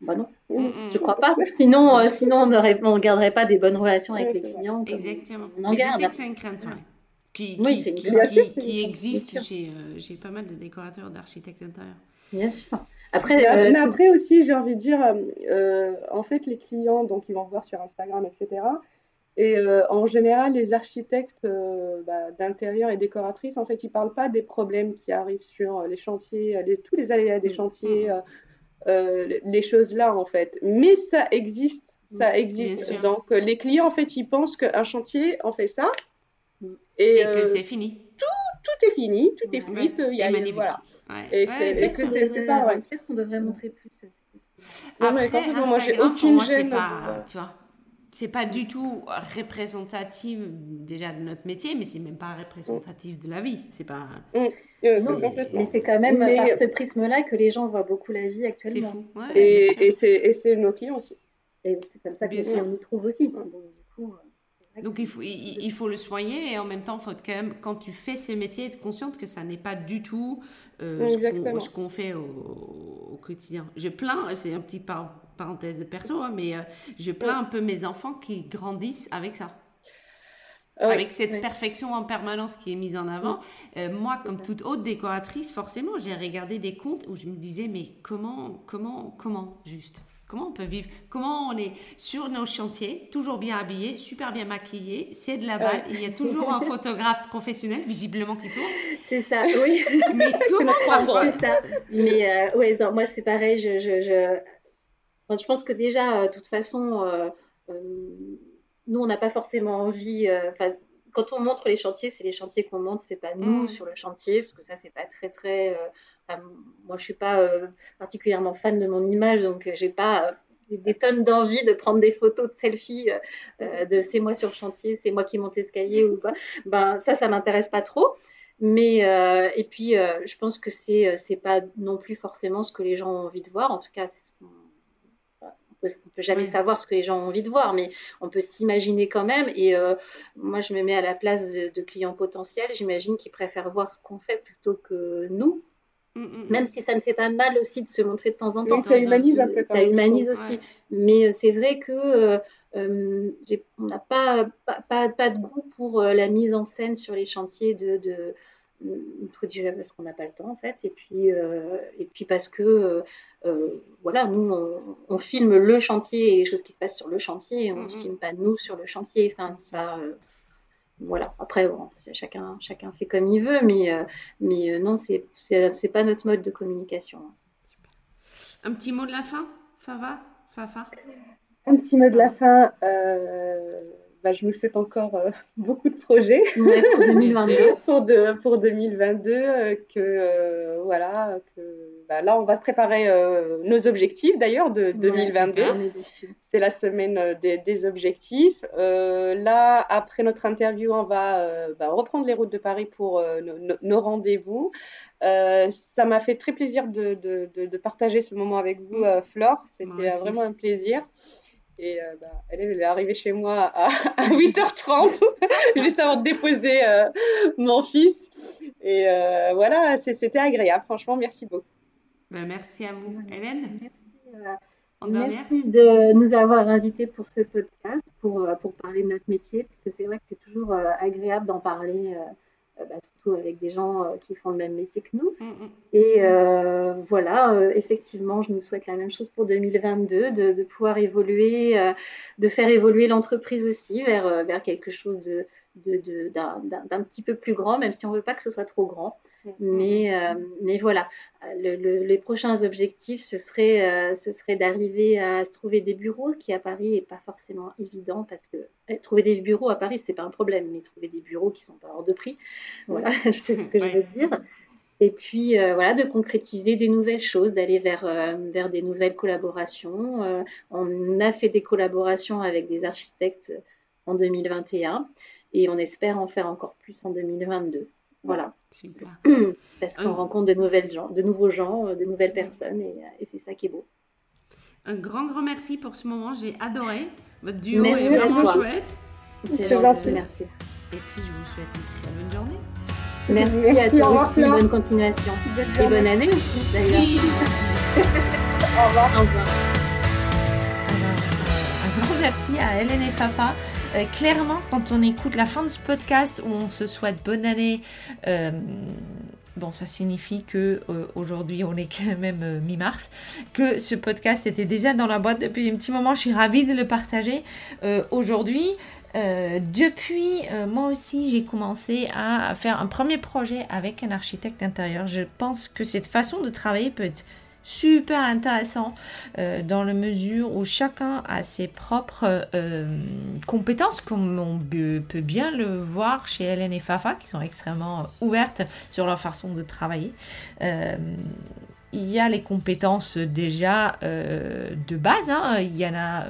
Speaker 3: Bah non, je mm, mm. je crois pas. Sinon, sinon on ne garderait pas des bonnes relations avec les clients.
Speaker 1: Exactement. On en garde. Je sais que c'est une crainte. Qui, oui, qui, qui, qui, existe chez, j'ai pas mal de décorateurs, d'architectes d'intérieur.
Speaker 3: Bien sûr.
Speaker 2: Après, mais, euh, après aussi, j'ai envie de dire, euh, en fait, les clients, donc ils vont voir sur Instagram, etc. Et euh, en général, les architectes bah, d'intérieur et décoratrices, en fait, ils parlent pas des problèmes qui arrivent sur les chantiers, les, tous les aléas des mm. chantiers, les choses là, en fait. Mais ça existe, ça mm. existe. Donc, les clients, en fait, ils pensent qu'un chantier, on fait ça.
Speaker 1: Mm. Et, que c'est fini.
Speaker 2: Tout, tout est fini, tout est fluide. Il y a, voilà.
Speaker 3: Et, que, c'est pas vrai. Peut-être qu'on devrait montrer plus
Speaker 1: Après, moi, j'ai aucune moi, gêne. Pas, tu vois, c'est pas du tout représentatif déjà de notre métier, mais c'est même pas représentatif de la vie. C'est pas.
Speaker 3: Mm. Euh, mais c'est quand même par ce prisme-là que les gens voient beaucoup la vie actuellement.
Speaker 1: C'est fou.
Speaker 2: et, et c'est nos clients aussi.
Speaker 3: Et c'est comme ça qu'on nous trouve aussi. Donc, du coup, euh,
Speaker 1: donc il faut, il, faut le soigner et en même temps, faut quand même, quand tu fais ces métiers, être consciente que ça n'est pas du tout euh, ce qu'on fait au, quotidien. Je plains, c'est un petit parenthèse de perso, hein, mais euh, je plains un peu mes enfants qui grandissent avec ça. avec cette perfection en permanence qui est mise en avant. Euh, moi, comme toute autre décoratrice, forcément, j'ai regardé des comptes où je me disais, mais comment, comment, comment, juste? Comment on peut vivre? Comment on est sur nos chantiers, toujours bien habillé, super bien maquillé, c'est de la balle, il y a toujours un photographe professionnel, visiblement qui tourne.
Speaker 3: C'est ça, oui.
Speaker 1: Mais comment
Speaker 3: C'est ça. Mais euh, ouais, moi c'est pareil, je, je, je... je, pense que déjà, euh, de toute façon, euh, nous on n'a pas forcément envie, enfin quand on montre les chantiers, c'est les chantiers qu'on montre, c'est pas nous mm. sur le chantier, parce que ça, c'est pas très, très. Euh, moi, je suis pas euh, particulièrement fan de mon image, donc euh, j'ai pas des tonnes d'envie de prendre des photos de selfies de c'est moi sur le chantier, c'est moi qui monte l'escalier ou pas. Ben ça, ça m'intéresse pas trop. Mais et puis je pense que c'est c'est pas non plus forcément ce que les gens ont envie de voir. En tout cas, c'est ce qu'on on peut, peut jamais savoir ce que les gens ont envie de voir, mais on peut s'imaginer quand même. Et euh, moi, je me mets à la place de, clients potentiels. J'imagine qu'ils préfèrent voir ce qu'on fait plutôt que nous. Mm, mm, mm. Même si ça ne fait pas mal aussi de se montrer de temps en temps.
Speaker 2: ça humanise un peu.
Speaker 3: Ça humanise aussi. Mais euh, c'est vrai que euh, on n'a pas pas, pas, de goût pour la mise en scène sur les chantiers de, de parce qu'on n'a pas le temps en fait, et puis, et puis parce que euh, voilà, nous, on, filme le chantier et les choses qui se passent sur le chantier, et on ne mhm. filme pas nous sur le chantier. Enfin, euh, voilà. Après, bon, chacun, chacun fait comme il veut, mais, euh, mais non, c'est n'est pas notre mode de communication.
Speaker 1: Un petit mot de la fin, Fava? Fafa?
Speaker 2: Un petit mot de la fin. Bah, je nous souhaite encore euh, beaucoup de projets
Speaker 3: pour 2022.
Speaker 2: pour, pour 2022, euh, que euh, voilà, que bah, là on va préparer nos objectifs d'ailleurs de 2022. C'est la semaine des, objectifs. là, après notre interview, on va bah, reprendre les routes de Paris pour nos, rendez-vous. ça m'a fait très plaisir de, de, de, partager ce moment avec vous, mm. Flore. C'était vraiment un plaisir. Et euh, bah, elle, est arrivée chez moi à, 8h30, juste avant de déposer euh, mon fils. Et euh, voilà, c'était agréable. Franchement, merci beaucoup.
Speaker 1: Ben, merci à vous. Hélène
Speaker 3: Merci, merci de nous avoir invités pour ce podcast, pour, pour parler de notre métier, parce que c'est vrai que c'est toujours agréable d'en parler euh, bah, surtout avec des gens euh, qui font le même métier que nous. Mm, mm. Et euh, voilà, effectivement, je nous souhaite la même chose pour 2022, de, pouvoir évoluer, de faire évoluer l'entreprise aussi vers, vers quelque chose de, d'un petit peu plus grand, même si on ne veut pas que ce soit trop grand. Mais, euh, mais voilà, les prochains objectifs, ce serait, euh, ce serait d'arriver à se trouver des bureaux, qui à Paris n'est pas forcément évident, parce que eh, trouver des bureaux à Paris, c'est pas un problème, mais trouver des bureaux qui sont pas hors de prix, voilà, c'est ce que je veux dire. Et puis euh, voilà, de concrétiser des nouvelles choses, d'aller vers, vers des nouvelles collaborations. on a fait des collaborations avec des architectes en 2021 et on espère en faire encore plus en 2022. Voilà. Super. Parce qu'on rencontre de nouvelles gens, de nouveaux gens, euh, de nouvelles personnes et, euh, et c'est ça qui est beau.
Speaker 1: Un grand, grand merci pour ce moment. J'ai adoré. Votre duo merci est vraiment chouette.
Speaker 3: C'est gentil, merci.
Speaker 1: Et puis, je vous souhaite une très bonne journée.
Speaker 3: Merci, merci à toi aussi. Bonne continuation. et bonne année aussi, d'ailleurs.
Speaker 2: Au revoir. Au revoir.
Speaker 1: Alors, un grand merci à Hélène et Fafa. Euh, clairement, quand on écoute la fin de ce podcast où on se souhaite bonne année, euh, bon, ça signifie que euh, aujourd'hui on est quand même mi-mars, que ce podcast était déjà dans la boîte depuis un petit moment. Je suis ravie de le partager aujourd'hui. depuis, moi aussi, j'ai commencé à faire un premier projet avec un architecte intérieur. Je pense que cette façon de travailler peut être super intéressant euh, dans la mesure où chacun a ses propres euh, compétences, comme on peut bien le voir chez Hélène et Fafa, qui sont extrêmement ouvertes sur leur façon de travailler. Euh, il y a les compétences déjà de base, hein. il y en a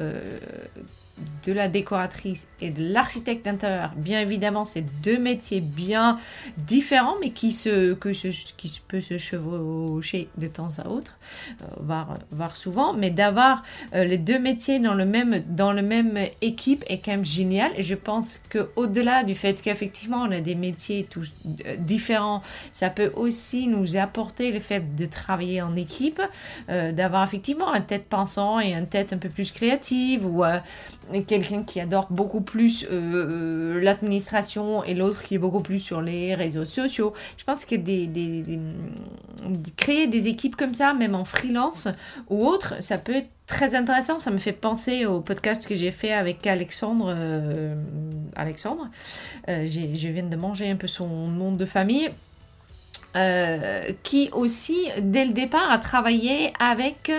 Speaker 1: de la décoratrice et de l'architecte intérieur, bien évidemment, c'est deux métiers bien différents, mais qui, se, que qui peut se chevaucher de temps à autre, euh, voir, voir, souvent. Mais d'avoir euh, les deux métiers dans le même, dans le même équipe est quand même génial. Et je pense qu'au-delà du fait qu'effectivement on a des métiers tous, euh, différents, ça peut aussi nous apporter le fait de travailler en équipe, d'avoir effectivement un tête pensant et une tête un peu plus créative ou quelqu'un qui adore beaucoup plus euh, euh, l'administration et l'autre qui est beaucoup plus sur les réseaux sociaux. Je pense que créer des équipes comme ça, même en freelance ou autre, ça peut être très intéressant. Ça me fait penser au podcast que j'ai fait avec Alexandre. Euh, Alexandre, je viens de manger un peu son nom de famille. Euh, qui aussi, dès le départ, a travaillé avec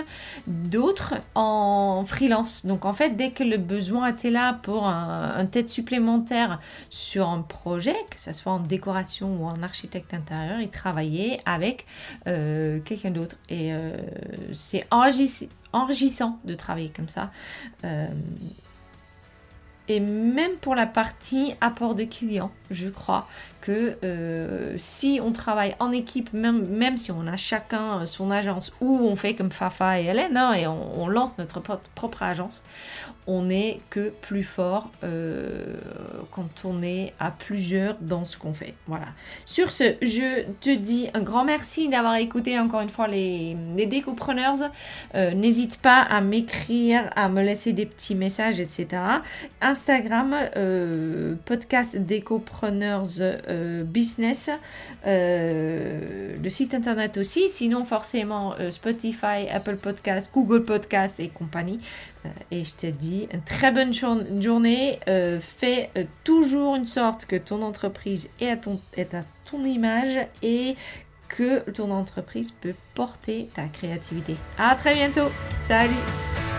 Speaker 1: d'autres en freelance. Donc en fait, dès que le besoin était là pour un, tête supplémentaire sur un projet, que ce soit en décoration ou en architecte intérieur, il travaillait avec euh, quelqu'un d'autre. Et euh, c'est enrichissant de travailler comme ça. et même pour la partie apport de clients, je crois que euh, si on travaille en équipe, même, même si on a chacun son agence ou on fait comme Fafa et Hélène hein, et on, lance notre propre agence, on n'est que plus fort euh, quand on est à plusieurs dans ce qu'on fait. Voilà. Sur ce, je te dis un grand merci d'avoir écouté encore une fois les, les décopreneurs. Euh, n'hésite pas à m'écrire, à me laisser des petits messages, etc. Instagram, podcast décopreneurs euh, business, euh, le site internet aussi, sinon forcément euh, Spotify, Apple Podcast, Google Podcast et compagnie. et je te dis une très bonne journée. fais toujours une sorte que ton entreprise est à ton, est à ton image et que ton entreprise peut porter ta créativité. À très bientôt. Salut